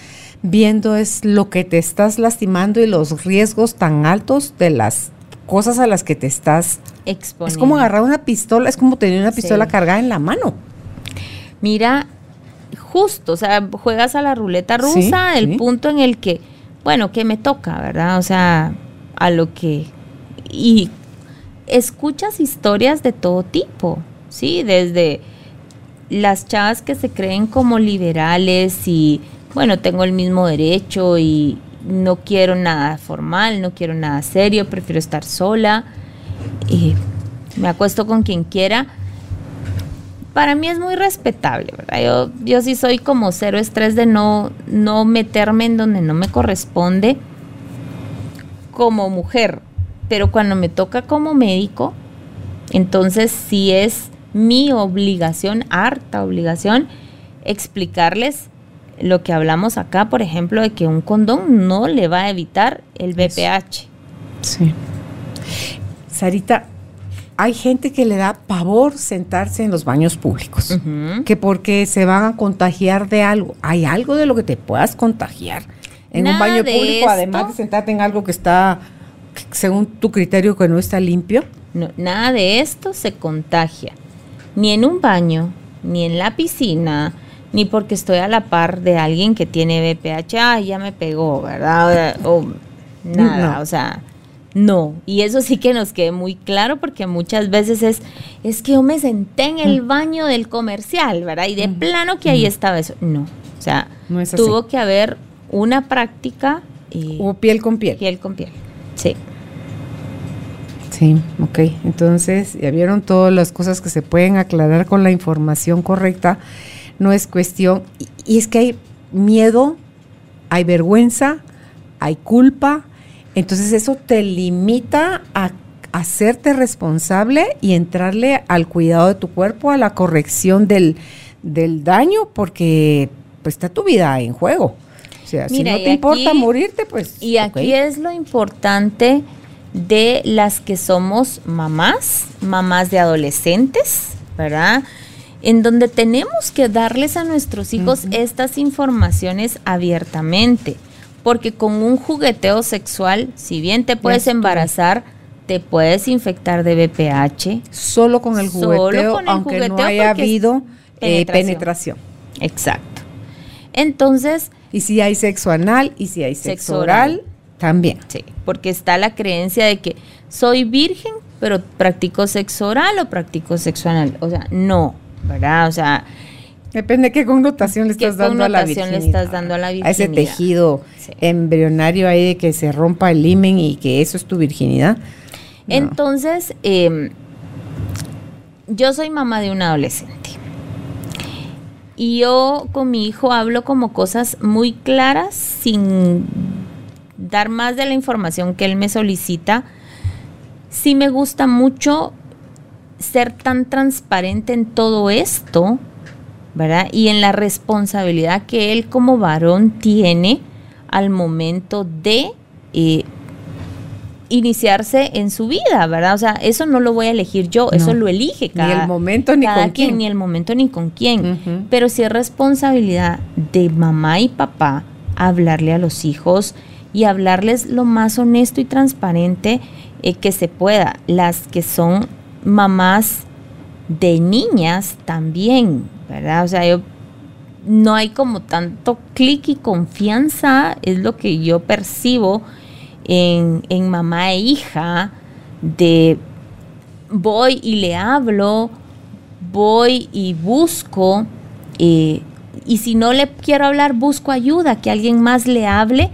viendo es lo que te estás lastimando y los riesgos tan altos de las cosas a las que te estás exponiendo. Es como agarrar una pistola, es como tener una pistola cargada en la mano. Mira, justo, o sea, juegas a la ruleta rusa, el punto en el que, bueno, que me toca, ¿verdad? O sea, a lo que... Y escuchas historias de todo tipo, ¿sí? Desde las chavas que se creen como liberales y, bueno, tengo el mismo derecho y no quiero nada formal, no quiero nada serio, prefiero estar sola y me acuesto con quien quiera para mí es muy respetable, ¿verdad? Yo, yo sí soy como cero estrés de no, no meterme en donde no me corresponde como mujer, pero cuando me toca como médico, entonces sí es mi obligación, harta obligación, explicarles lo que hablamos acá, por ejemplo, de que un condón no le va a evitar el BPH. Sí. Sarita, hay gente que le da pavor sentarse en los baños públicos, que porque se van a contagiar de algo. Hay algo de lo que te puedas contagiar en un baño público, además de sentarte en algo que está, según tu criterio, que no está limpio. No, nada de esto se contagia, ni en un baño, ni en la piscina, ni porque estoy a la par de alguien que tiene BPH, ah, ya me pegó, ¿verdad? O, nada, o sea, no, y eso sí que nos quede muy claro porque muchas veces es, es que yo me senté en el mm. baño del comercial, ¿verdad? Y de mm. plano que ahí mm. estaba eso. No, o sea, tuvo que haber una práctica. Y o piel con piel. Piel con piel, sí. Sí, ok. Entonces, ya vieron todas las cosas que se pueden aclarar con la información correcta. No es cuestión. y es que hay miedo, hay vergüenza, hay culpa, entonces eso te limita a hacerte responsable y entrarle al cuidado de tu cuerpo, a la corrección del, daño, porque pues está tu vida en juego. O sea, si no te importa morirte, pues... Y aquí es lo importante de las que somos mamás, mamás de adolescentes, ¿verdad? En donde tenemos que darles a nuestros hijos estas informaciones abiertamente porque con un jugueteo sexual, si bien te puedes embarazar, te puedes infectar de BPH. Solo con el jugueteo, aunque no haya habido eh, penetración. Exacto. Entonces... Y si hay sexo anal y si hay sexo, oral, también. Sí, porque está la creencia de que soy virgen, pero practico sexo oral o practico sexo anal. O sea, no, ¿verdad? O sea, Depende de qué connotación le estás dando a la virginidad. le estás dando a la virginidad. A ese tejido embrionario ahí de que se rompa el himen y que eso es tu virginidad. Entonces, em, yo soy mamá de un adolescente. Y yo con mi hijo hablo como cosas muy claras, sin dar más de la información que él me solicita. Sí me gusta mucho ser tan transparente en todo esto ¿verdad? Y en la responsabilidad que él como varón tiene al momento de eh, iniciarse en su vida, ¿verdad? O sea, eso no lo voy a elegir yo, eso lo elige cada Ni el momento ni con quién. Ni el momento ni con quién. Pero sí es responsabilidad de mamá y papá hablarle a los hijos y hablarles lo más honesto y transparente eh, que se pueda. Las que son mamás de niñas también, ¿verdad? O sea, yo no hay como tanto clic y confianza, es lo que yo percibo en, mamá e hija, de voy y le hablo, voy y busco, eh, y si no le quiero hablar, busco ayuda, que alguien más le hable,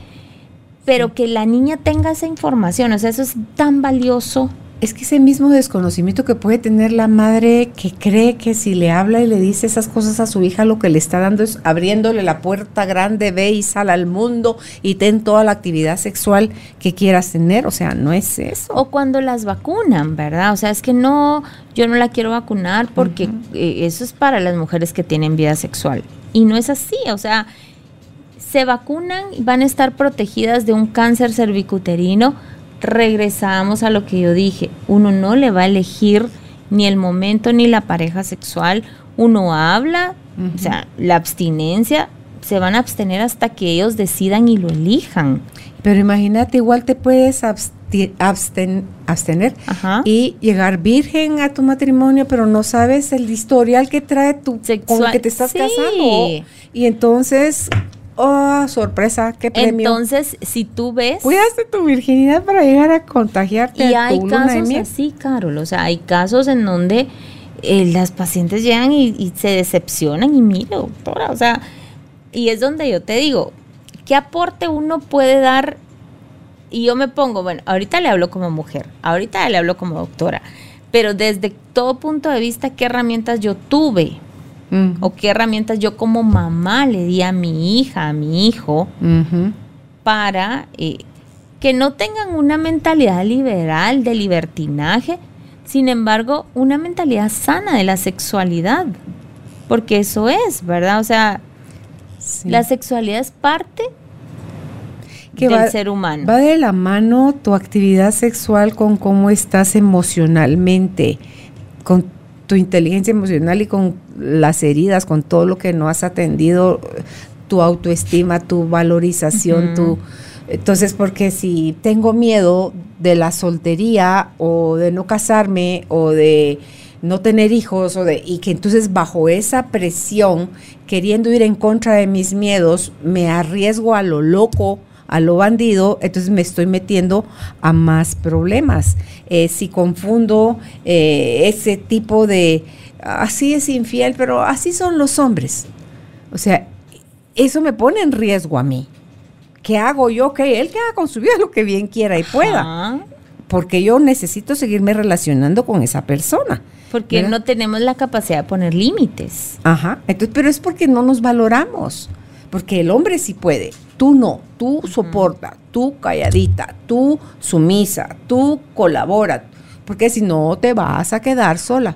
pero que la niña tenga esa información, o sea, eso es tan valioso es que ese mismo desconocimiento que puede tener la madre que cree que si le habla y le dice esas cosas a su hija, lo que le está dando es abriéndole la puerta grande, ve y sal al mundo y ten toda la actividad sexual que quieras tener. O sea, no es eso. O cuando las vacunan, ¿verdad? O sea, es que no, yo no la quiero vacunar porque eh, eso es para las mujeres que tienen vida sexual. Y no es así, o sea, se vacunan y van a estar protegidas de un cáncer cervicuterino regresamos a lo que yo dije, uno no le va a elegir ni el momento ni la pareja sexual, uno habla, o sea, la abstinencia se van a abstener hasta que ellos decidan y lo elijan. Pero imagínate, igual te puedes abstener y llegar virgen a tu matrimonio, pero no sabes el historial que trae tu con el que te estás casando. Y entonces, oh, sorpresa, qué premio. Entonces, si tú ves... Cuidaste tu virginidad para llegar a contagiarte. Y hay casos así, Carol, o sea, hay casos en donde eh, las pacientes llegan y, se decepcionan y mira, doctora, o sea, y es donde yo te digo, ¿qué aporte uno puede dar? Y yo me pongo, bueno, ahorita le hablo como mujer, ahorita le hablo como doctora, pero desde todo punto de vista, ¿qué herramientas yo tuve? O qué herramientas yo como mamá le di a mi hija, a mi hijo, para eh, que no tengan una mentalidad liberal de libertinaje, sin embargo, una mentalidad sana de la sexualidad, porque eso es, ¿verdad? O sea, la sexualidad es parte del ser humano. Va de la mano tu actividad sexual con cómo estás emocionalmente, con tu inteligencia emocional y con las heridas, con todo lo que no has atendido, tu autoestima, tu valorización, tu entonces, porque si tengo miedo de la soltería o de no casarme o de no tener hijos o de y que entonces bajo esa presión queriendo ir en contra de mis miedos me arriesgo a lo loco a lo bandido entonces me estoy metiendo a más problemas eh, si confundo eh, ese tipo de así es infiel pero así son los hombres o sea eso me pone en riesgo a mí ¿qué hago yo? Que él que haga con su vida lo que bien quiera y pueda. Porque yo necesito seguirme relacionando con esa persona. Porque no tenemos la capacidad de poner límites. Ajá. Entonces, pero es porque no nos valoramos. Porque el hombre sí puede, tú no, tú soporta, tú calladita, tú sumisa, tú colabora. Porque si no te vas a quedar sola.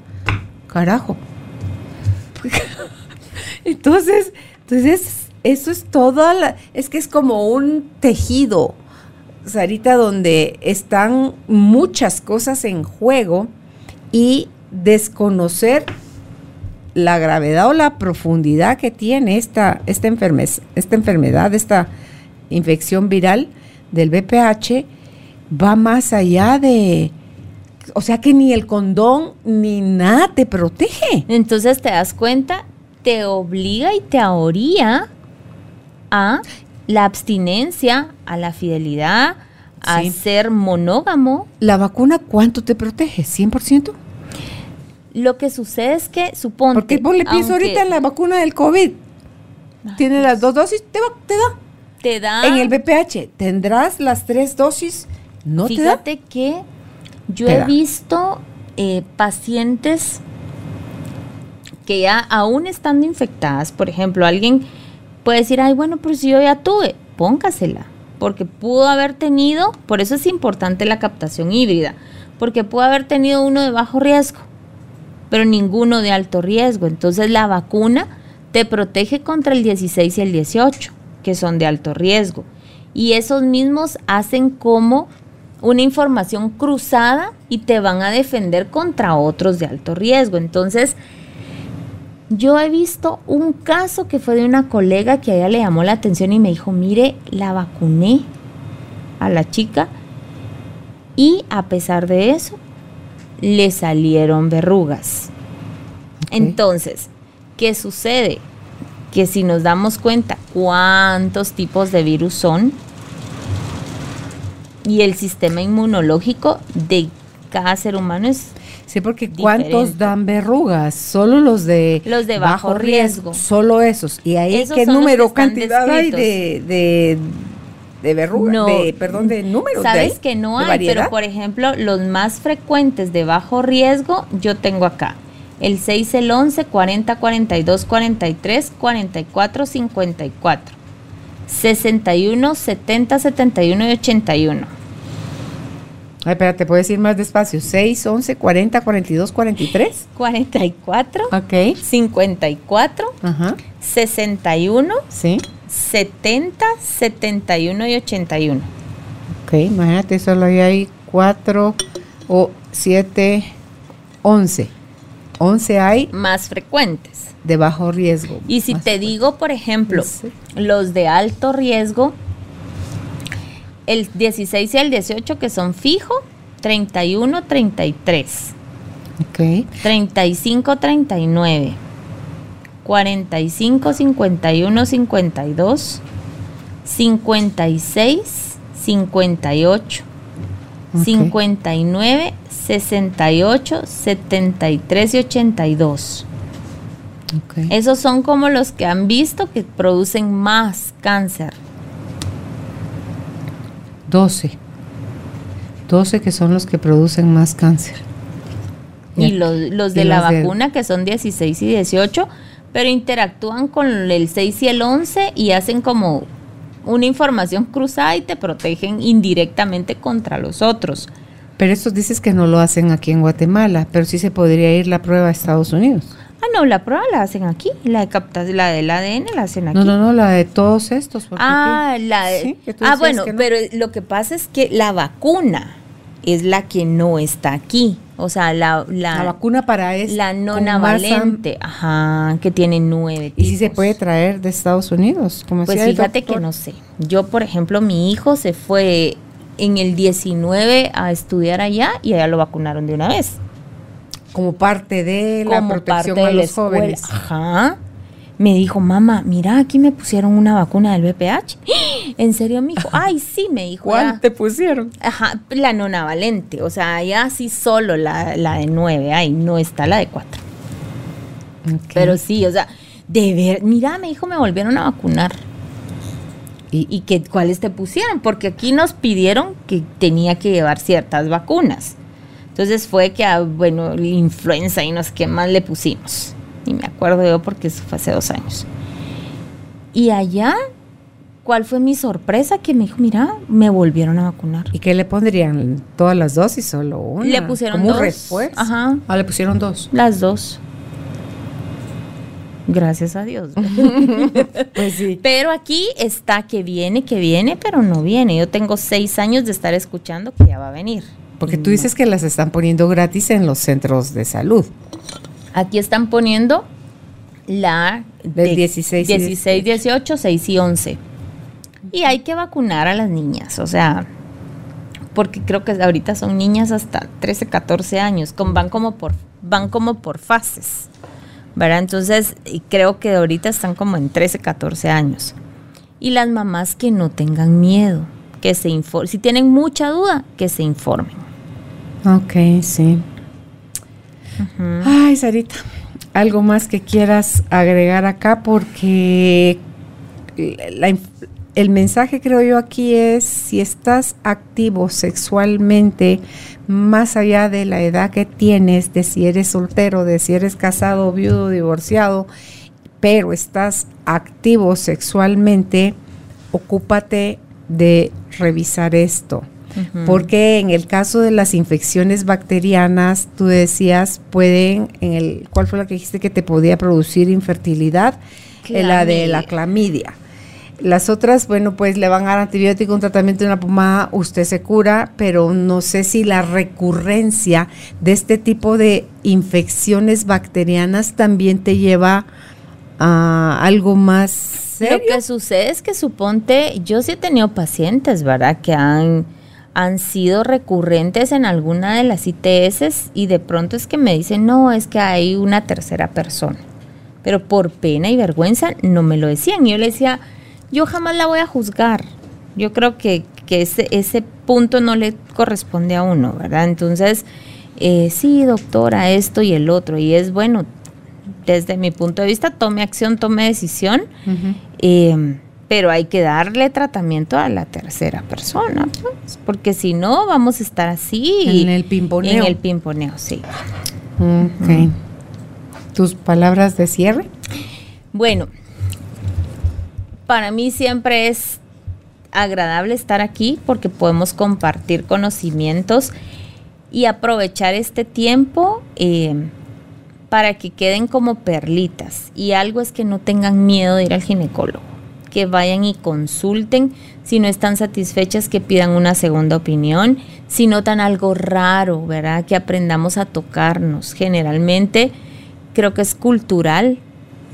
Carajo. entonces, entonces eso es todo, es que es como un tejido, Sarita, donde están muchas cosas en juego y desconocer la gravedad o la profundidad que tiene esta, esta, esta enfermedad, esta infección viral del BPH, va más allá de, o sea que ni el condón ni nada te protege. Entonces te das cuenta, te obliga y te ahoría a la abstinencia, a la fidelidad, a ser monógamo. ¿La vacuna cuánto te protege? ¿100%? Lo que sucede es que, suponte... Porque vos le pides ahorita la vacuna del COVID. Tiene las dos dosis, te, te da. Te da. En el BPH, ¿tendrás las tres dosis? No Fíjate te da. que yo he visto eh, pacientes que ya aún estando infectadas, por ejemplo, alguien puede decir, ay, bueno, pero si yo ya tuve, póngasela, porque pudo haber tenido, por eso es importante la captación híbrida, porque pudo haber tenido uno de bajo riesgo, pero ninguno de alto riesgo. Entonces la vacuna te protege contra el 16 y el 18, que son de alto riesgo. Y esos mismos hacen como una información cruzada y te van a defender contra otros de alto riesgo. Entonces, yo he visto un caso que fue de una colega que a ella le llamó la atención y me dijo, mire, la vacuné a la chica y a pesar de eso, le salieron verrugas. Entonces, ¿qué sucede? Que si nos damos cuenta cuántos tipos de virus son y el sistema inmunológico de cada ser humano es Sí, porque ¿cuántos dan verrugas? Solo los de, los de bajo, riesgo. Solo esos. ¿Y ahí qué número, cantidad hay de, de, verrugas? No, perdón, de números. Sabes que no hay, pero por ejemplo, los más frecuentes de bajo riesgo yo tengo acá. El 6, el 11, 40, 42, 43, 44, 54. 61, 70, 71 y 81. Ay, espérate, ¿puedes ir más despacio? 6, 11, 40, 42, 43. 44. Ok. 54. Ajá. 61. Sí. 70, 71 y 81. Ok, imagínate, solo hay 4 o 7, 11. 11 hay más frecuentes. De bajo riesgo. Y si te digo, por ejemplo, los de alto riesgo, el 16 y el 18 que son fijo, 31, 33. Ok. 35, 39. 45, 51, 52. 56, 58. 59, 68, 73 y 82. Okay. Esos son como los que han visto que producen más cáncer. 12. 12 que son los que producen más cáncer. Y los, de la vacuna que son 16 y 18, pero interactúan con el 6 y el 11 y hacen como una información cruzada y te protegen indirectamente contra los otros. Pero estos dices que no lo hacen aquí en Guatemala, pero sí se podría ir la prueba a Estados Unidos. Ah, no, la prueba la hacen aquí, la de captación, la del ADN la hacen aquí. No, no, no, la de todos estos. Ah, la de... ah, bueno, pero lo que pasa es que la vacuna es la que no está aquí. O sea, la, la, vacuna para es la nonavalente, ajá, que tiene nueve. ¿Y si se puede traer de Estados Unidos? Como pues fíjate que no sé. Yo, por ejemplo, mi hijo se fue en el 19 a estudiar allá y allá lo vacunaron de una vez. Como parte de la protección de los jóvenes. Ajá me dijo, mamá, mira, aquí me pusieron una vacuna del VPH. ¿En serio, mi hijo? Ay, sí, me dijo. ¿Cuál te pusieron? Ajá, la nonavalente. O sea, ya sí solo la, de nueve. Ay, no está la de cuatro. Pero sí, o sea, de ver, mira, me dijo, me volvieron a vacunar. ¿Y, y que, cuáles te pusieron? Porque aquí nos pidieron que tenía que llevar ciertas vacunas. Entonces fue que, ah, bueno, la influenza y no sé qué más le pusimos y me acuerdo yo porque eso fue hace dos años. Y allá, ¿cuál fue mi sorpresa? Que me dijo, mira, me volvieron a vacunar. ¿Y qué le pondrían? ¿Todas las dosis? ¿Solo una? Le pusieron dos. Ajá. Ah, le pusieron dos. Las dos. Gracias a Dios. pues sí. Pero aquí está que viene, que viene, pero no viene. Yo tengo seis años de estar escuchando que ya va a venir. Porque tú dices que las están poniendo gratis en los centros de salud. Aquí están poniendo la de 16, 16, 18, 6 y 11. Y hay que vacunar a las niñas, o sea, porque creo que ahorita son niñas hasta 13, 14 años, van como por van como por fases. ¿Verdad? Entonces, creo que ahorita están como en 13, 14 años. Y las mamás que no tengan miedo, que se informen, si tienen mucha duda, que se informen. Ok, sí. Ay, Sarita, algo más que quieras agregar acá porque el mensaje creo yo aquí es si estás activo sexualmente más allá de la edad que tienes, de si eres soltero, de si eres casado, viudo, divorciado, pero estás activo sexualmente, ocúpate de revisar esto porque en el caso de las infecciones bacterianas, tú decías, pueden, en el, ¿cuál fue la que dijiste que te podía producir infertilidad? La de la clamidia. Las otras, bueno, pues le van a dar antibiótico, un tratamiento de una pomada, usted se cura, pero no sé si la recurrencia de este tipo de infecciones bacterianas también te lleva a algo más serio. Lo que sucede es que suponte, yo sí he tenido pacientes, ¿verdad? Que han han sido recurrentes en alguna de las ITS y de pronto es que me dicen, no, es que hay una tercera persona. Pero por pena y vergüenza no me lo decían. Y yo le decía, yo jamás la voy a juzgar. Yo creo que, ese, ese punto no le corresponde a uno, ¿verdad? Entonces, eh, sí, doctora, esto y el otro. Y es bueno, desde mi punto de vista, tome acción, tome decisión pero hay que darle tratamiento a la tercera persona, pues, porque si no vamos a estar así. En el pimponeo. En el pimponeo, sí. Ok. ¿Tus palabras de cierre? Bueno, para mí siempre es agradable estar aquí porque podemos compartir conocimientos y aprovechar este tiempo eh, para que queden como perlitas. Y algo es que no tengan miedo de ir al ginecólogo que vayan y consulten. Si no están satisfechas, que pidan una segunda opinión. Si notan algo raro, ¿verdad? Que aprendamos a tocarnos. Generalmente creo que es cultural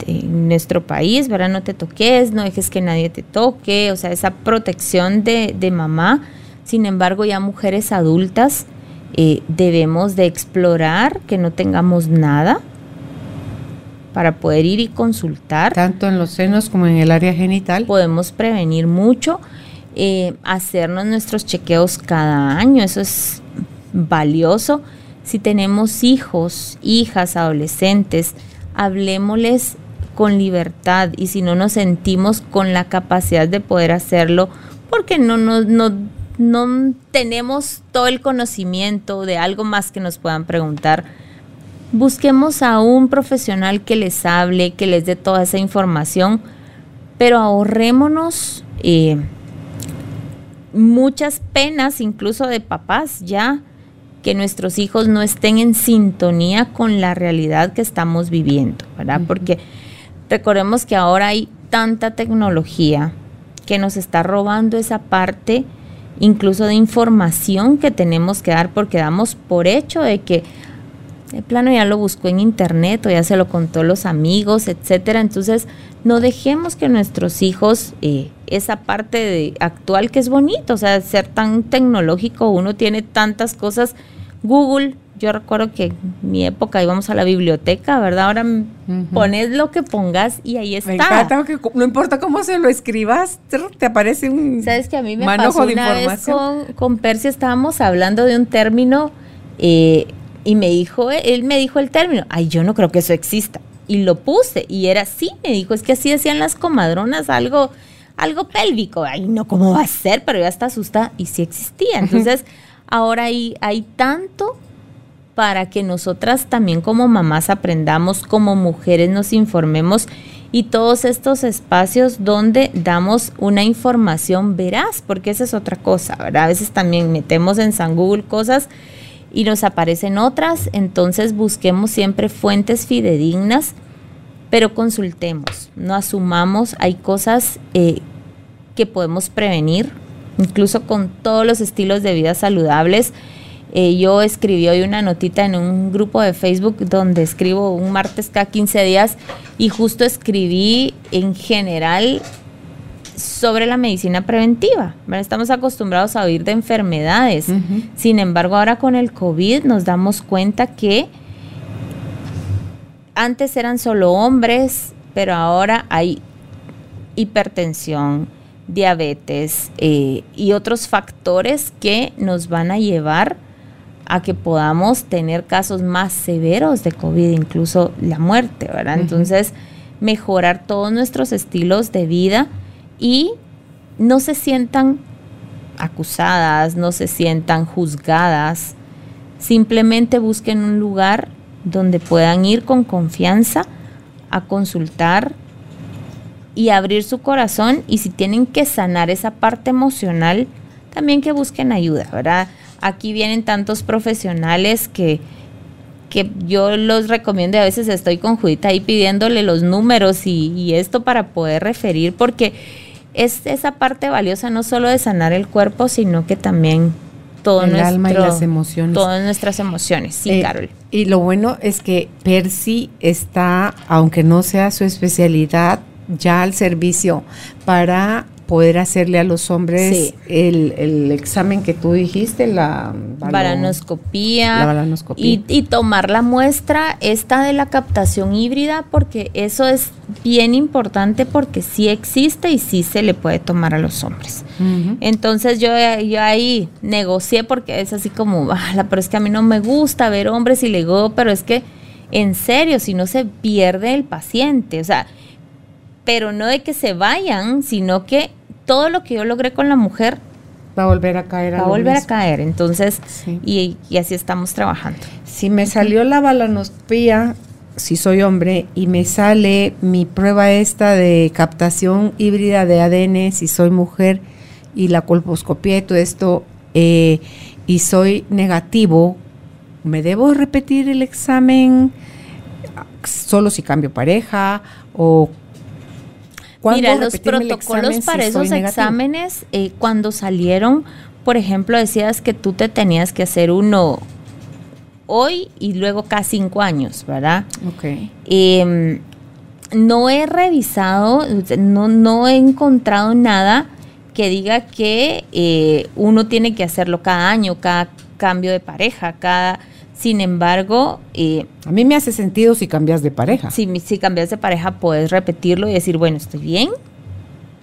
en nuestro país, ¿verdad? No te toques, no dejes que nadie te toque, o sea, esa protección de, de mamá. Sin embargo, ya mujeres adultas eh, debemos de explorar que no tengamos nada para poder ir y consultar. Tanto en los senos como en el área genital. Podemos prevenir mucho, eh, hacernos nuestros chequeos cada año, eso es valioso. Si tenemos hijos, hijas, adolescentes, hablemosles con libertad y si no nos sentimos con la capacidad de poder hacerlo, porque no, no, no, no tenemos todo el conocimiento de algo más que nos puedan preguntar, busquemos a un profesional que les hable, que les dé toda esa información, pero ahorrémonos eh, muchas penas, incluso de papás, ya que nuestros hijos no estén en sintonía con la realidad que estamos viviendo, ¿verdad? Porque recordemos que ahora hay tanta tecnología que nos está robando esa parte incluso de información que tenemos que dar porque damos por hecho de que el plano ya lo buscó en internet o ya se lo contó los amigos, etcétera. Entonces, no dejemos que nuestros hijos, eh, esa parte de, actual que es bonito, o sea, ser tan tecnológico, uno tiene tantas cosas. Google, yo recuerdo que en mi época íbamos a la biblioteca, ¿verdad? Ahora pones lo que pongas y ahí está. que no importa cómo se lo escribas, te aparece un ¿Sabes que a mí me pasó una vez con, con Percy estábamos hablando de un término eh, y me dijo, él me dijo el término, ay, yo no creo que eso exista. Y lo puse y era así, me dijo, es que así decían las comadronas, algo algo pélvico. Ay, no, ¿cómo va a ser? Pero ya está asustada y sí existía. Entonces, ahora hay, hay tanto para que nosotras también como mamás aprendamos, como mujeres nos informemos y todos estos espacios donde damos una información veraz, porque esa es otra cosa, ¿verdad? A veces también metemos en San Google cosas y nos aparecen otras, entonces busquemos siempre fuentes fidedignas, pero consultemos, no asumamos, hay cosas eh, que podemos prevenir, incluso con todos los estilos de vida saludables. Eh, yo escribí hoy una notita en un grupo de Facebook donde escribo un martes cada 15 días y justo escribí en general sobre la medicina preventiva. Estamos acostumbrados a oír de enfermedades. Sin embargo, ahora con el COVID nos damos cuenta que antes eran solo hombres, pero ahora hay hipertensión, diabetes eh, y otros factores que nos van a llevar a que podamos tener casos más severos de COVID, incluso la muerte, ¿verdad? Entonces, mejorar todos nuestros estilos de vida y no se sientan acusadas, no se sientan juzgadas, simplemente busquen un lugar donde puedan ir con confianza a consultar y abrir su corazón y si tienen que sanar esa parte emocional, también que busquen ayuda, ¿verdad? Aquí vienen tantos profesionales que, que yo los recomiendo a veces estoy con Judita ahí pidiéndole los números y, esto para poder referir, porque es esa parte valiosa no solo de sanar el cuerpo, sino que también todo el alma y las emociones. Todas nuestras emociones, sí, eh, Carol. Y lo bueno es que Percy está, aunque no sea su especialidad, ya al servicio para poder hacerle a los hombres el, examen que tú dijiste, la balanoscopía, Y, tomar la muestra esta de la captación híbrida, porque eso es bien importante porque sí existe y sí se le puede tomar a los hombres. Entonces yo, yo, ahí negocié porque es así como, pero es que a mí no me gusta ver hombres y le digo, pero es que en serio, si no se pierde el paciente, o sea, pero no de que se vayan, sino que todo lo que yo logré con la mujer va a volver a caer. Va a, volver a caer, entonces, y, así estamos trabajando. Si me salió la balanoscopía, si soy hombre, y me sale mi prueba esta de captación híbrida de ADN, si soy mujer, y la colposcopía y todo esto, eh, y soy negativo, ¿me debo repetir el examen solo si cambio pareja o Mira, los protocolos para esos exámenes, eh, cuando salieron, por ejemplo, decías que tú te tenías que hacer uno hoy y luego cada cinco años, ¿verdad? Ok. Em, no he revisado, no, no he encontrado nada que diga que eh, uno tiene que hacerlo cada año, cada cambio de pareja, cada... Sin embargo... Eh, a mí me hace sentido si cambias de pareja. Si, si cambias de pareja puedes repetirlo y decir, bueno, estoy bien,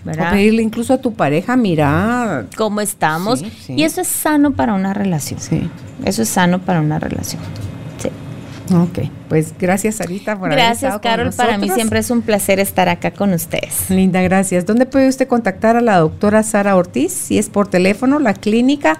¿verdad? O pedirle incluso a tu pareja, mira. ¿Cómo estamos? Y eso es sano para una relación. Sí. Eso es sano para una relación. Sí. Ok, pues gracias Sarita por Gracias haber Carol, para mí siempre es un placer estar acá con ustedes. Linda, gracias. ¿Dónde puede usted contactar a la doctora Sara Ortiz? Si es por teléfono, la clínica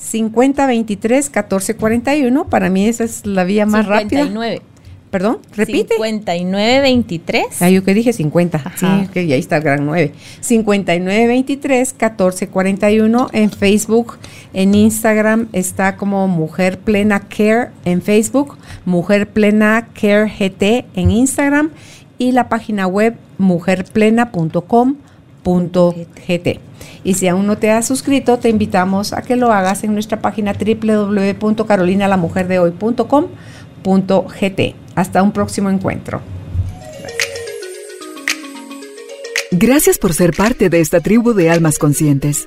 5023-1441. Para mí esa es la vía más 59. rápida. Perdón, repite. 5923. Ah, yo que dije 50. Sí, que ahí está el gran 9. 5923 1441 en Facebook, en Instagram está como Mujer Plena Care en Facebook, Mujer Plena Care GT en Instagram y la página web mujerplena.com.gt. Y si aún no te has suscrito, te invitamos a que lo hagas en nuestra página www.carolinalamujerdehoy.com.gt. Hasta un próximo encuentro. Gracias por ser parte de esta tribu de almas conscientes.